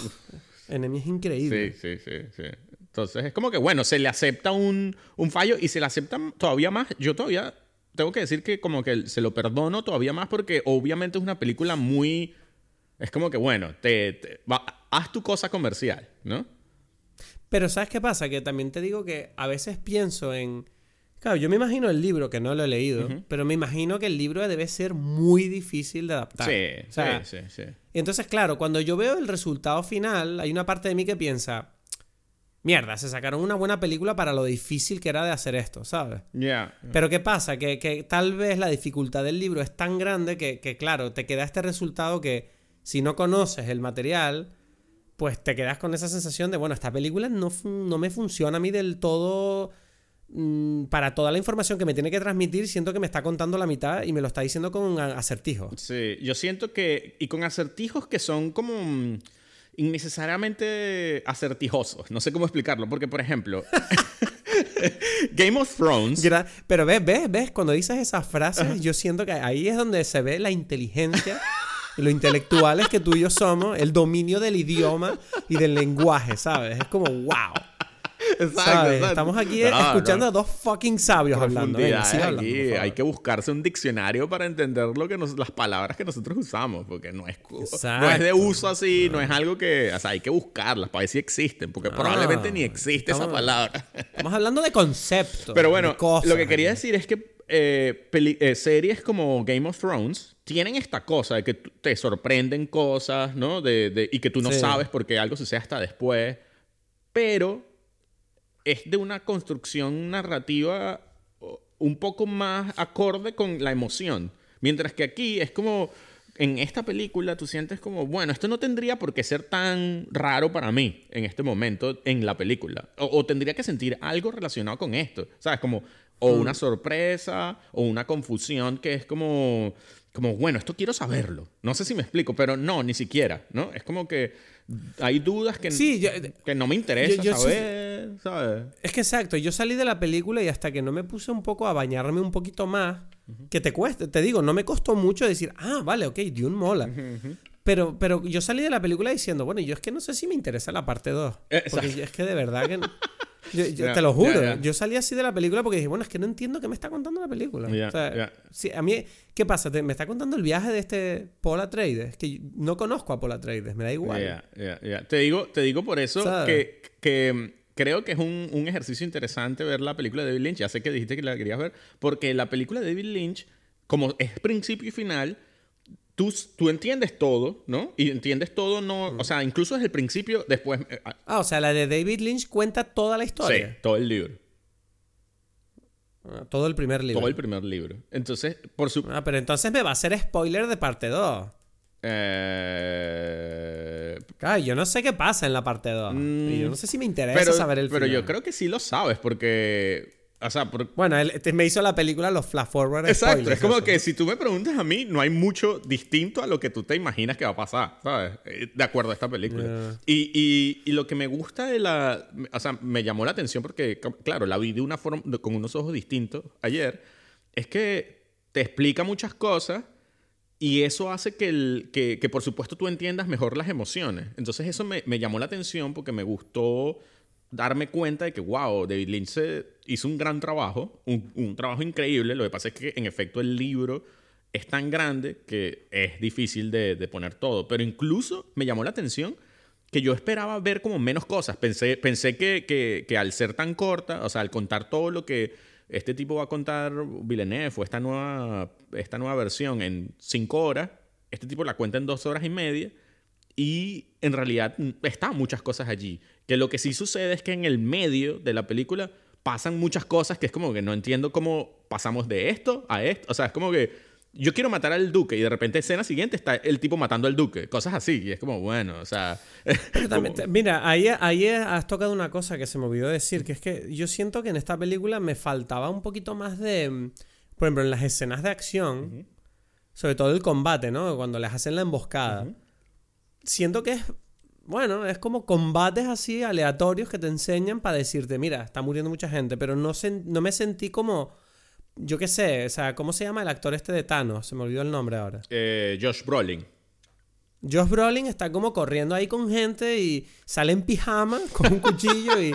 Enemy es increíble. Sí, sí, sí, sí. Entonces es como que, bueno, se le acepta un, un fallo y se le acepta todavía más. Yo todavía tengo que decir que como que se lo perdono todavía más porque obviamente es una película muy... Es como que, bueno, te, haz tu cosa comercial, ¿no? Pero ¿sabes qué pasa? Que también te digo que a veces pienso en... Claro, yo me imagino el libro, que no lo he leído, pero me imagino que el libro debe ser muy difícil de adaptar. Sí, sí, sí, Y entonces, claro, cuando yo veo el resultado final, hay una parte de mí que piensa, mierda, se sacaron una buena película para lo difícil que era de hacer esto, ¿sabes? Ya. Pero ¿qué pasa? Que, que, tal vez la dificultad del libro es tan grande que, que, claro, te queda este resultado que si no conoces el material pues te quedas con esa sensación de, bueno, esta película no, no me funciona a mí del todo para toda la información que me tiene que transmitir, siento que me está contando la mitad y me lo está diciendo con un acertijo. Sí, yo siento que, y con acertijos que son como mm, innecesariamente acertijosos, no sé cómo explicarlo, porque por ejemplo... Game of Thrones. Pero ves, ves, ves, cuando dices esas frases, yo siento que ahí es donde se ve la inteligencia lo intelectuales que tú y yo somos, el dominio del idioma y del lenguaje, ¿sabes? Es como, wow. Exacto, Estamos aquí escuchando a dos fucking sabios hablando. hay que buscarse un diccionario para entender lo que las palabras que nosotros usamos, porque no es, no es de uso así, no. es algo que, o sea, hay que buscarlas para ver si existen, porque probablemente ni existe esa palabra. Estamos hablando de conceptos. Pero bueno, lo que quería decir es que eh, eh, series como Game of Thrones tienen esta cosa de que te sorprenden cosas, ¿no? De, y que tú no sabes porque algo sucede hasta después. Pero es de una construcción narrativa un poco más acorde con la emoción. Mientras que aquí es como, en esta película tú sientes como, bueno, esto no tendría por qué ser tan raro para mí en este momento en la película. O, tendría que sentir algo relacionado con esto. ¿Sabes? Como, o una mm. sorpresa, o una confusión que es como, como, bueno, esto quiero saberlo. No sé si me explico, pero no, ni siquiera, ¿no? Es como que hay dudas que, que no me interesa saber, ¿sabes? Es que exacto, yo salí de la película y hasta que no me puse un poco a bañarme un poquito más, que te cueste, te digo, no me costó mucho decir, ah, vale, ok, Dune mola. Pero, pero yo salí de la película diciendo, bueno, yo es que no sé si me interesa la parte 2. Porque es que de verdad que... Yo, te lo juro. Yo salí así de la película porque dije, bueno, es que no entiendo qué me está contando la película. o sea, a mí, ¿qué pasa? me está contando el viaje de este Paul Atreides, que no conozco a Paul Atreides, me da igual. Te, digo, te digo por eso que, que, creo que es un, un, ejercicio interesante ver la película de David Lynch. Ya sé que dijiste que la querías ver, porque la película de David Lynch, como es principio y final, Tú, entiendes todo, ¿no? Y entiendes todo, no. O sea, incluso desde el principio, después. Eh, ah, ah, o sea, la de David Lynch cuenta toda la historia. Sí, todo el libro. Ah, todo el primer libro. Todo el primer libro. Entonces, por su. Ah, pero entonces me va a hacer spoiler de parte 2. Eh... Claro, yo no sé qué pasa en la parte 2. yo no sé si me interesa saber el Pero yo creo que sí lo sabes, porque O sea, bueno, él me hizo la película los flash forward. Exacto, es como que si tú me preguntas a mí, no hay mucho distinto a lo que tú te imaginas que va a pasar, ¿sabes? Eh, de acuerdo a esta película. Y, y, y, lo que me gusta de la. O sea, me llamó la atención porque, claro, la vi de una forma, con unos ojos distintos ayer. Es que te explica muchas cosas y eso hace que, el, que, que, por supuesto, tú entiendas mejor las emociones. Entonces, eso me, me llamó la atención porque me gustó darme cuenta de que, wow, David Lynch hizo un gran trabajo, un, un, trabajo increíble. Lo que pasa es que, en efecto, el libro es tan grande que es difícil de, de, poner todo. Pero incluso me llamó la atención que yo esperaba ver como menos cosas. Pensé, pensé que, que, que al ser tan corta, o sea, al contar todo lo que este tipo va a contar Villeneuve o esta nueva, esta nueva versión en cinco horas, este tipo la cuenta en dos horas y media y en realidad están muchas cosas allí. Que lo que sí sucede es que en el medio de la película pasan muchas cosas que es como que no entiendo cómo pasamos de esto a esto. O sea, es como que yo quiero matar al duque y de repente escena siguiente está el tipo matando al duque. Cosas así. Y es como, bueno, o sea... mira, ahí, ahí has tocado una cosa que se me olvidó decir, que es que yo siento que en esta película me faltaba un poquito más de... Por ejemplo, en las escenas de acción, sobre todo el combate, ¿no? Cuando les hacen la emboscada siento que es, bueno, es como combates así aleatorios que te enseñan para decirte, mira, está muriendo mucha gente, pero no, no me sentí como, yo qué sé, o sea, ¿cómo se llama el actor este de Thanos? Se me olvidó el nombre ahora. Eh, Josh Brolin. Josh Brolin está como corriendo ahí con gente y sale en pijama con un cuchillo y,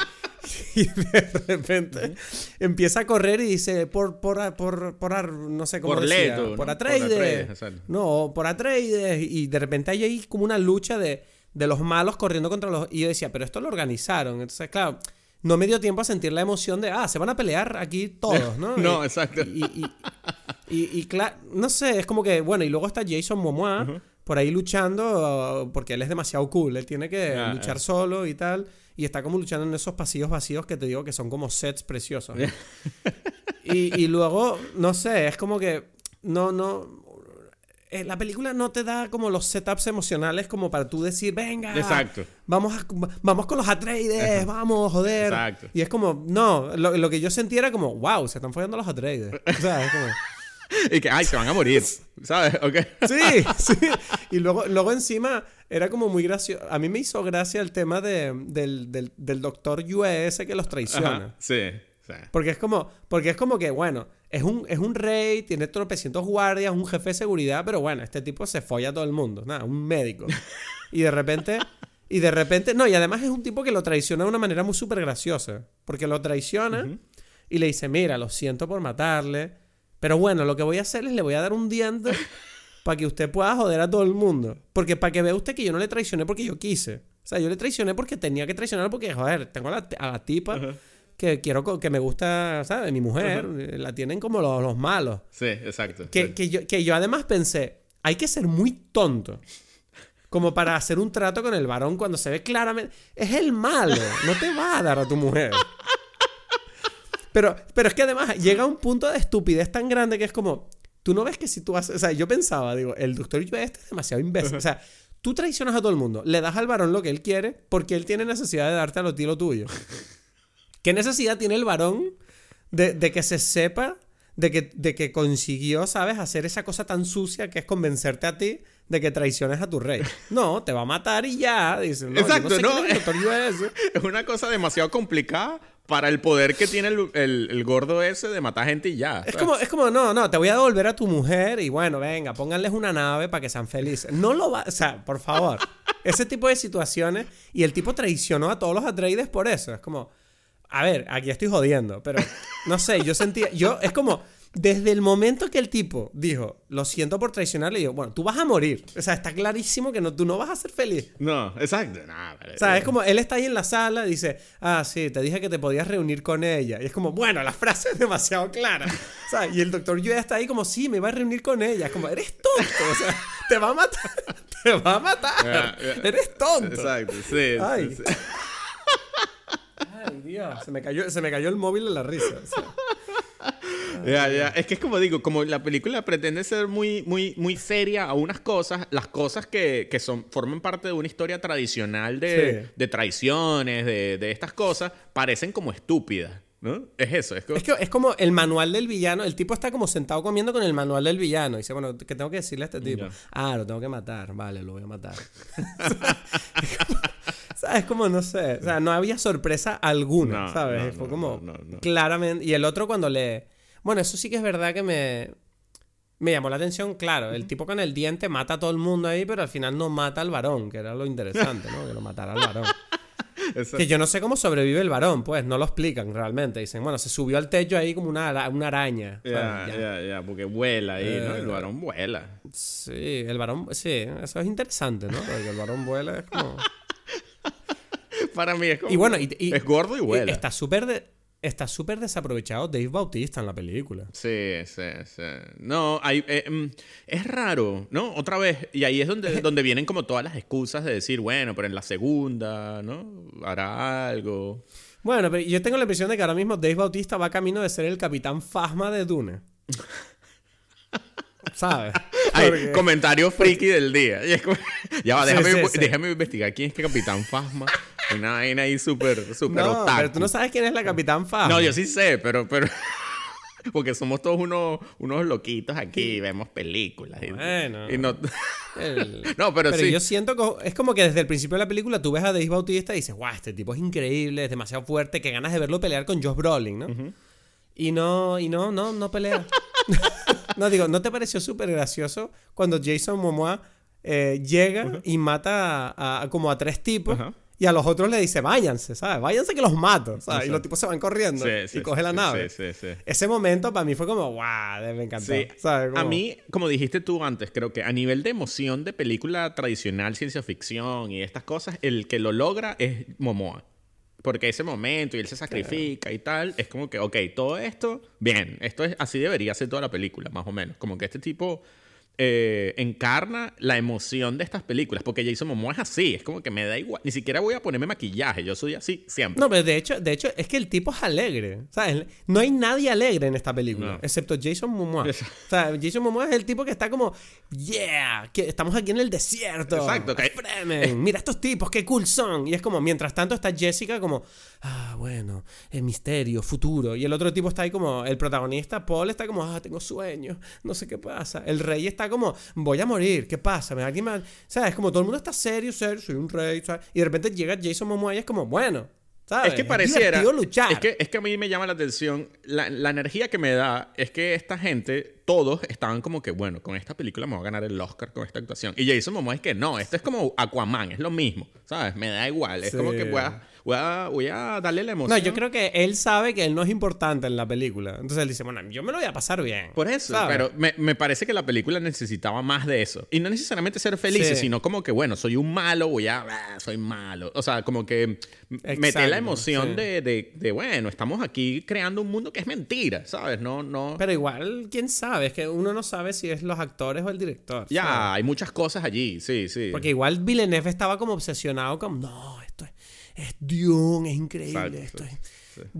de repente empieza a correr y dice por por por, por no sé cómo por decía, por por Atreides. no, por Atreides y de repente hay ahí como una lucha de, de los malos corriendo contra los y yo decía, pero esto lo organizaron. Entonces, claro, no me dio tiempo a sentir la emoción de, ah, se van a pelear aquí todos, ¿no? no, exacto. Y, y, claro, no sé, es como que, bueno, y luego está Jason Momoa por ahí luchando porque él es demasiado cool. Él tiene que ah, luchar ah. solo y tal. Y está como luchando en esos pasillos vacíos que te digo que son como sets preciosos. y, y, luego, no sé, es como que no, no. Eh, la película no te da como los setups emocionales como para tú decir, venga, Exacto. Vamos, vamos con los Atreides, vamos, joder. Exacto. Y es como, no, lo, lo, que yo sentí era como, wow, se están follando los Atreides. O sea, es como... y que, ay, se van a morir, ¿sabes? Okay. Sí, sí. Y luego, luego encima era como muy gracioso. A mí me hizo gracia el tema de, del, del, del doctor US que los traiciona. Sí, sí. Porque es como, porque es como que, bueno, es un, es un rey, tiene tropecientos guardias, un jefe de seguridad, pero bueno, este tipo se folla a todo el mundo. Nada, un médico. Y de repente... Y de repente, no, y además es un tipo que lo traiciona de una manera muy súper graciosa. Porque lo traiciona y le dice, mira, lo siento por matarle, pero bueno, lo que voy a hacer es le voy a dar un diente para que usted pueda joder a todo el mundo. Porque para que vea usted que yo no le traicioné porque yo quise. O sea, yo le traicioné porque tenía que traicionar porque, joder, tengo a la, tipa que quiero que me gusta, ¿sabes? Mi mujer, eh, la tienen como los, malos. Sí, exacto. Que, Que, yo, que yo además pensé, hay que ser muy tonto como para hacer un trato con el varón cuando se ve claramente. Es el malo, no te va a dar a tu mujer. Pero, pero es que además llega a un punto de estupidez tan grande que es como, tú no ves que si tú haces, o sea, yo pensaba, digo, el doctor este es demasiado imbécil, o sea, tú traicionas a todo el mundo, le das al varón lo que él quiere porque él tiene necesidad de darte a lo ti lo tuyo. ¿Qué necesidad tiene el varón de, de que se sepa de que, de que consiguió, ¿sabes?, hacer esa cosa tan sucia que es convencerte a ti de que traiciones a tu rey. No, te va a matar y ya. Dice, Exacto, no. es una cosa demasiado complicada para el poder que tiene el, gordo ese de matar gente y ya. Es como, es como, no, no, te voy a devolver a tu mujer y bueno, venga, pónganles una nave para que sean felices. No lo va, o sea, por favor. ese tipo de situaciones y el tipo traicionó a todos los Atreides por eso. Es como, a ver, aquí estoy jodiendo, pero no sé, yo sentía, yo, es como, desde el momento que el tipo dijo, lo siento por traicionarle, digo, bueno, tú vas a morir. O sea, está clarísimo que no, tú no vas a ser feliz. No, exacto. o sea, es como, él está ahí en la sala, dice, ah, sí, te dije que te podías reunir con ella. Y es como, bueno, la frase es demasiado clara. O sea, y el doctor Yue está ahí como, sí, me va a reunir con ella. Es como, eres tonto. O sea, te va a matar. Te va a matar. Eres tonto. Exacto, sí. Ay. Ay, Dios. Se me, cayó, se me cayó el móvil de la risa. O sea. Ya, ya. Es que es como digo, como la película pretende ser muy, muy, muy seria a unas cosas, las cosas que, que son, forman parte de una historia tradicional de, de traiciones, de, de, estas cosas, parecen como estúpidas. ¿No? Es eso. Es como... Es, como el manual del villano. El tipo está como sentado comiendo con el manual del villano. Y dice, bueno, ¿qué tengo que decirle a este tipo? Ah, lo tengo que matar. Vale, lo voy a matar. ¿Sabes? Como, no sé. O sea, no había sorpresa alguna, ¿sabes? Fue como claramente... Y el otro cuando le... Bueno, eso sí que es verdad que me... Me llamó la atención, claro, el tipo con el diente mata a todo el mundo ahí, pero al final no mata al varón, que era lo interesante, ¿no? Que lo matara al varón. Que yo no sé cómo sobrevive el varón, pues, no lo explican realmente. Dicen, bueno, se subió al techo ahí como una, una araña. Ya, ya, ya, porque vuela ahí, ¿no? El eh, varón vuela. Sí, el varón, sí, eso es interesante, ¿no? Porque el varón vuela es como... Para mí es como... Y bueno, es gordo y vuela. está súper... De Está súper desaprovechado Dave Bautista en la película. Sí, sí, sí. No, hay, eh, mm, es raro, ¿no? Otra vez, y ahí es donde, donde vienen como todas las excusas de decir, bueno, pero en la segunda, ¿no? Hará algo. Bueno, pero yo tengo la impresión de que ahora mismo Dave Bautista va camino de ser el capitán Fasma de Dune. ¿Sabes? Comentario friki del día. ya va, déjame, déjame investigar quién es que capitán Fasma. Una vaina ahí súper, súper no, Pero tú no sabes quién es la Capitán Fasma. No, yo sí sé, pero, pero... Porque somos todos unos, unos loquitos aquí, vemos películas. Y, bueno. Y no... no, pero, pero yo siento que es como que desde el principio de la película tú ves a Dave Bautista y dices, guau, este tipo es increíble, es demasiado fuerte, que ganas de verlo pelear con Josh Brolin, ¿no? Y no, y no, no, no pelea. no, digo, ¿no te pareció súper gracioso cuando Jason Momoa eh, llega y mata a, como a tres tipos? Y a los otros le dice, váyanse, ¿sabes? Váyanse que los mato, ¿sabes? Y los tipos se van corriendo y coge la nave. Ese momento para mí fue como, wow, me encantó. A mí, como dijiste tú antes, creo que a nivel de emoción de película tradicional, ciencia ficción y estas cosas, el que lo logra es Momoa. Porque ese momento y él se sacrifica y tal, es como que, ok, todo esto, bien, esto es así debería ser toda la película, más o menos. Como que este tipo eh, encarna la emoción de estas películas. Porque Jason Momoa es así. Es como que me da igual. Ni siquiera voy a ponerme maquillaje. Yo soy así siempre. No, pero de hecho, de hecho es que el tipo es alegre. ¿Sabes? No hay nadie alegre en esta película. Excepto Jason Momoa. o sea, Jason Momoa es el tipo que está como, yeah, que estamos aquí en el desierto. Exacto. Mira estos tipos, qué cool son. Y es como, mientras tanto está Jessica como, ah, bueno, el misterio, futuro. Y el otro tipo está ahí como, el protagonista, Paul, está como, ah, tengo sueños, no sé qué pasa. El rey está como, voy a morir, ¿qué pasa? ¿Me alguien más? ¿Sabes? Como todo el mundo está serio, serio, soy un rey, Y de repente llega Jason Momoa y es como, bueno, ¿sabes? Es que pareciera. luchar. Es que, es que a mí me llama la atención, la, la, energía que me da es que esta gente, todos estaban como que, bueno, con esta película me voy a ganar el Oscar con esta actuación. Y Jason Momoa es que no, esto es como Aquaman, es lo mismo, ¿sabes? Me da igual, es como que voy a voy a, darle la emoción. No, yo creo que él sabe que él no es importante en la película. Entonces él dice, bueno, yo me lo voy a pasar bien. Por eso, pero me, parece que la película necesitaba más de eso. Y no necesariamente ser feliz, sino como que, bueno, soy un malo, voy a... Ah, soy malo. O sea, como que meter la emoción de, de, bueno, estamos aquí creando un mundo que es mentira, ¿sabes? No, no... Pero igual, ¿quién sabe? Es que uno no sabe si es los actores o el director. Ya, hay muchas cosas allí, sí, sí. Porque igual Villeneuve estaba como obsesionado con, no, esto es es Dune, es increíble, esto es...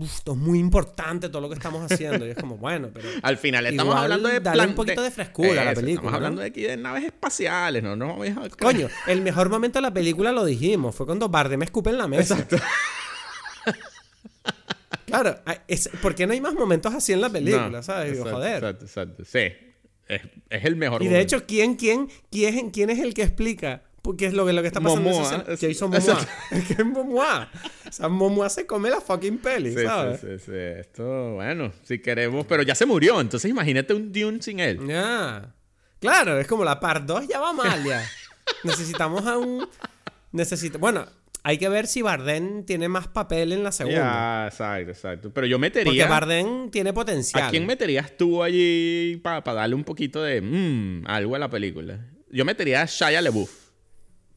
esto es muy importante todo lo que estamos haciendo. Y es como, bueno, pero. Al final estamos hablando de. Darle un poquito de frescura a la película. Estamos hablando de aquí de naves espaciales, ¿no? no Coño, el mejor momento de la película lo dijimos. Fue cuando Bardem escupe en la mesa. Exacto. claro, es, ¿por qué no hay más momentos así en la película? ¿Sabes? Joder. Exacto, exacto. Sí. Es, es el mejor Y de hecho, ¿quién, quién, quién, ¿quién es el que explica ¿Qué es lo que, lo que está pasando? Momoa. Que hizo Momoa. ¿Qué es Momoa? O sea, Momoa se come la fucking peli, ¿sabes? Sí, sí, sí. Esto, bueno, si queremos... Pero ya se murió, entonces imagínate un Dune sin él. Ya. Claro, es como la par 2 ya va mal ya. Necesitamos a un... Necesito... Bueno, hay que ver si Barden tiene más papel en la segunda. Ya, exacto, exacto. Pero yo metería... Porque Barden tiene potencial. ¿A quién meterías tú allí para darle un poquito de... Mmm, algo a la película? Yo metería a Shia LeBouf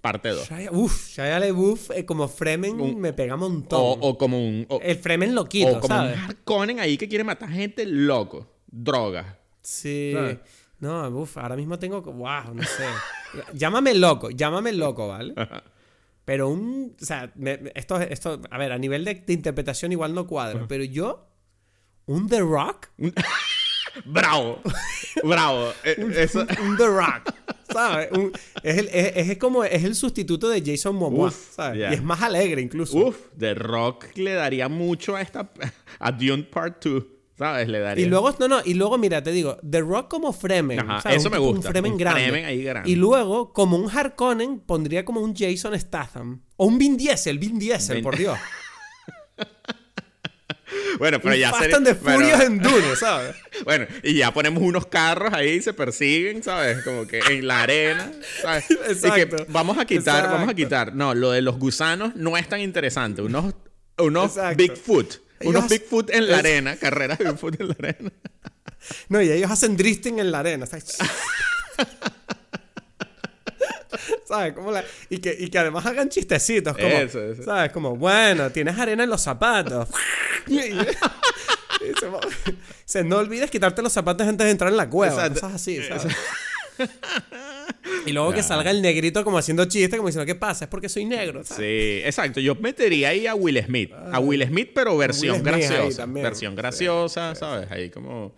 parte 2. Uf, Shia LeBouf eh, como Fremen me pega un montón. O, como un... el Fremen loquito, O como un Harkonnen ahí que quiere matar gente loco. Droga. Sí. No, uff, ahora mismo tengo... Wow, no sé. llámame loco, llámame loco, ¿vale? Pero un... O sea, esto, esto... A ver, a nivel de, interpretación igual no cuadra. pero yo... Un The Rock... bravo. Bravo. Eh, un, un The Rock. ¿Sabes? es, el, es, como es el sustituto de Jason Momoa, ¿sabes? Y es más alegre incluso. Uf, The Rock le daría mucho a esta a Dune Part 2. ¿Sabes? Le daría. Y luego, no, no, y luego, mira, te digo, The Rock como Fremen. Ajá, eso me gusta. Un Fremen, grande. ahí grande. Y luego, como un Harkonnen, pondría como un Jason Statham. O un Vin Diesel, Vin Diesel, por Dios. Bueno, pero ya se. de furios en Dune, ¿sabes? bueno, y ya ponemos unos carros ahí y se persiguen, ¿sabes? Como que en la arena, ¿sabes? Exacto. que vamos a quitar, vamos a quitar. No, lo de los gusanos no es tan interesante. Unos, unos Bigfoot. Unos Bigfoot en la arena, carreras de Bigfoot en la arena. no, y ellos hacen drifting en la arena. ¿sabes? ¿Sabes? Como la... y, que, y que además hagan chistecitos. Como, eso, eso. ¿Sabes? Como, bueno, tienes arena en los zapatos. se, no olvides quitarte los zapatos antes de entrar en la cueva. Cosas así, ¿sabes? Y luego que salga el negrito como haciendo chiste, como diciendo, ¿qué pasa? Es porque soy negro. Sí, exacto. Yo metería ahí a Will Smith. A Will Smith, pero versión graciosa. Versión graciosa, ¿sabes? Ahí como...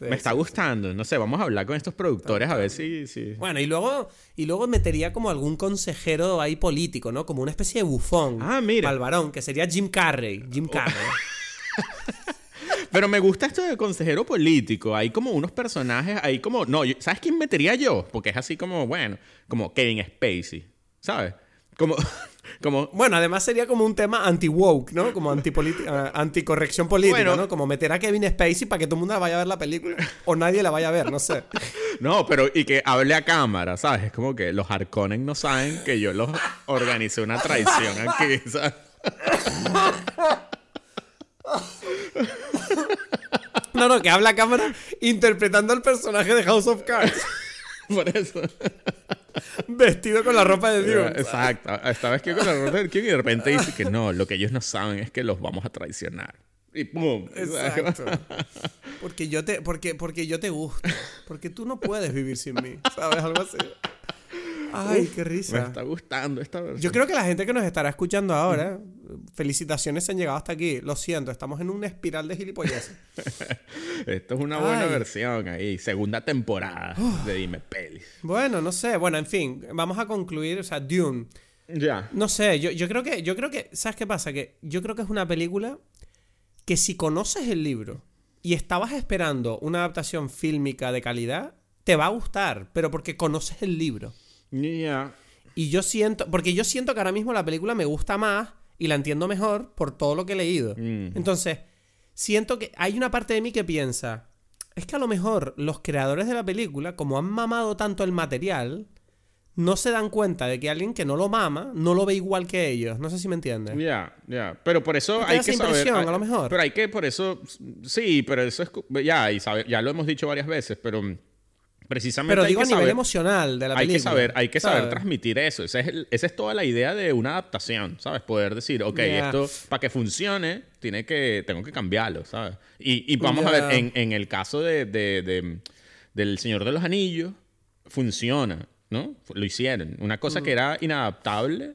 Me está gustando. No sé, vamos a hablar con estos productores a ver si, Bueno, y luego, y luego metería como algún consejero ahí político, ¿no? Como una especie de bufón. Ah, mira. Al varón, que sería Jim Carrey. Jim oh. Carrey. Pero me gusta esto de consejero político. Hay como unos personajes, hay como. No, ¿sabes quién metería yo? Porque es así como, bueno, como Kevin Spacey. ¿Sabes? Como. Como... Bueno, además sería como un tema anti-woke, ¿no? Como anti eh, anticorrección política, ¿no? Como meter a Kevin Spacey para que todo el mundo vaya a ver la película. O nadie la vaya a ver, no sé. No, pero y que hable a cámara, ¿sabes? Es como que los Harkonnen no saben que yo los organicé una traición aquí, ¿sabes? No, no, que habla a cámara interpretando al personaje de House of Cards. Por eso. Vestido con la ropa de Dios. Exacto. Esta vez que con la ropa de Dios y de repente dice que no, lo que ellos no saben es que los vamos a traicionar. Y pum. Exacto. Porque yo te, porque, porque yo te gusto. Porque tú no puedes vivir sin mí. ¿Sabes? Algo así. Ay, qué risa. Me está gustando esta versión. Yo creo que la gente que nos estará escuchando ahora, felicitaciones se han llegado hasta aquí. Lo siento, estamos en una espiral de gilipollas. Esto es una buena versión ahí. Segunda temporada de Dime Pelis. Bueno, no sé. Bueno, en fin, vamos a concluir. O sea, Dune. Ya. No sé, yo, yo creo que, yo creo que, ¿sabes qué pasa? Que yo creo que es una película que si conoces el libro y estabas esperando una adaptación fílmica de calidad, te va a gustar, pero porque conoces el libro. Y yo siento, porque yo siento que ahora mismo la película me gusta más y la entiendo mejor por todo lo que he leído. Mm. Entonces, siento que hay una parte de mí que piensa, es que a lo mejor los creadores de la película, como han mamado tanto el material, no se dan cuenta de que alguien que no lo mama no lo ve igual que ellos. No sé si me entienden. Ya, ya. Pero por eso hay que saber. a lo mejor. Pero hay que, por eso. Sí, pero eso es. Ya, y ya lo hemos dicho varias veces, pero precisamente. Pero digo a nivel emocional de la hay película. Que saber, hay que saber transmitir eso. Esa es, esa es, toda la idea de una adaptación, ¿sabes? Poder decir, ok, esto para que funcione, tiene que, tengo que cambiarlo, ¿sabes? Y, y vamos a ver, en, en, el caso de, de, del Señor de los Anillos, funciona, ¿no? Lo hicieron. Una cosa que mm. era inadaptable.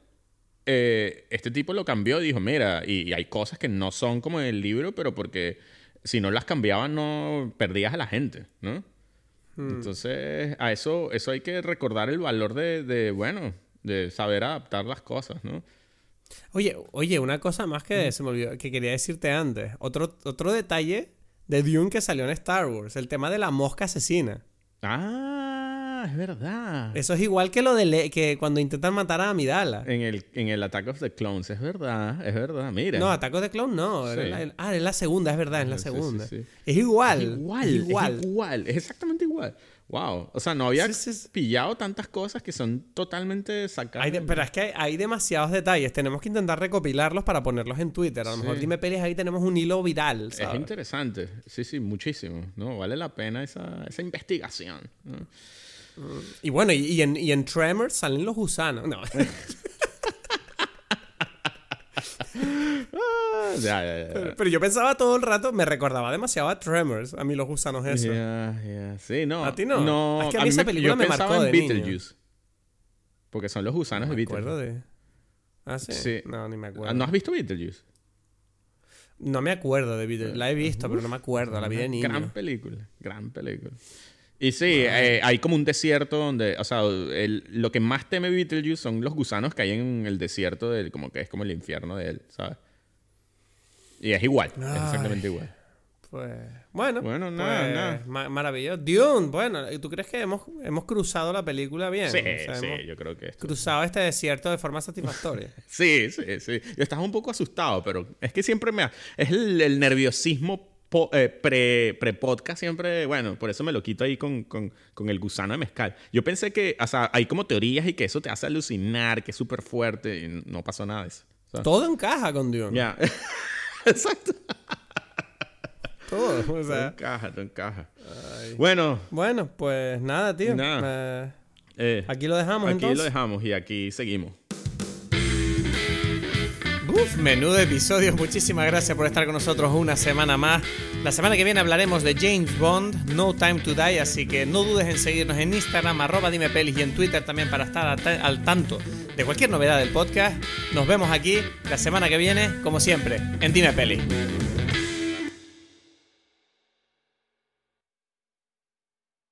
Eh, este tipo lo cambió y dijo, mira, y, y hay cosas que no son como en el libro, pero porque si no las cambiaban no perdías a la gente, ¿no? Hmm. Entonces, a eso, eso hay que recordar el valor de, bueno, de saber adaptar las cosas, ¿no? Oye, oye, una cosa más que se me olvidó, que quería decirte antes. Otro, otro detalle de Dune que salió en Star Wars, el tema de la mosca asesina. Ah, es verdad. Eso es igual que lo de que cuando intentan matar a Amidala. En el, en el Attack of the Clones, es verdad, es verdad, mira. No, Attack of the Clones no. ah, es la segunda, es verdad, es la segunda. es igual. Es igual, igual. Es igual, es exactamente igual. Wow. O sea, no había pillado tantas cosas que son totalmente sacadas. pero es que hay, demasiados detalles. Tenemos que intentar recopilarlos para ponerlos en Twitter. A lo mejor Dime Pelis ahí tenemos un hilo viral. Es interesante. Sí, sí, muchísimo. ¿no? Vale la pena esa, esa investigación. Y bueno, y, en, y en Tremors salen los gusanos. No. Ah, pero, yo pensaba todo el rato, me recordaba demasiado a Tremors, a mí los gusanos eso. Sí, no. ¿A ti no? no es que a mí, esa película me, marcó de Beetlejuice. Porque son los gusanos de Beetlejuice. De... ¿Ah, sí? No, ni me acuerdo. ¿No has visto Beetlejuice? No me acuerdo de Beetlejuice. La he visto, pero no me acuerdo. La vi de niño. Gran película. Gran película. Y sí, eh, hay como un desierto donde, o sea, lo que más teme Beetlejuice son los gusanos que hay en el desierto, del, como que es como el infierno de él, ¿sabes? Y es igual, es exactamente igual. Pues, bueno, bueno nada, pues, maravilloso. Dune, bueno, ¿tú crees que hemos, hemos cruzado la película bien? Sí, sí, yo creo que... Cruzado este desierto de forma satisfactoria. sí, sí, sí. Yo estaba un poco asustado, pero es que siempre me... Es el, nerviosismo eh, pre-podcast siempre, bueno, por eso me lo quito ahí con, el gusano de mezcal. Yo pensé que, o sea, hay como teorías y que eso te hace alucinar, que es súper fuerte y no pasó nada de eso. Todo encaja con Dune. Ya. Exacto. Todo, o sea. encaja, todo encaja. Bueno. Bueno, pues nada, tío. Eh, aquí lo dejamos, Aquí lo dejamos y aquí seguimos. Uf, menudo episodio. Muchísimas gracias por estar con nosotros una semana más. La semana que viene hablaremos de James Bond, No Time to Die, así que no dudes en seguirnos en Instagram, arroba dime pelis y en Twitter también para estar al tanto de cualquier novedad del podcast. Nos vemos aquí la semana que viene, como siempre, en Dime Pelis.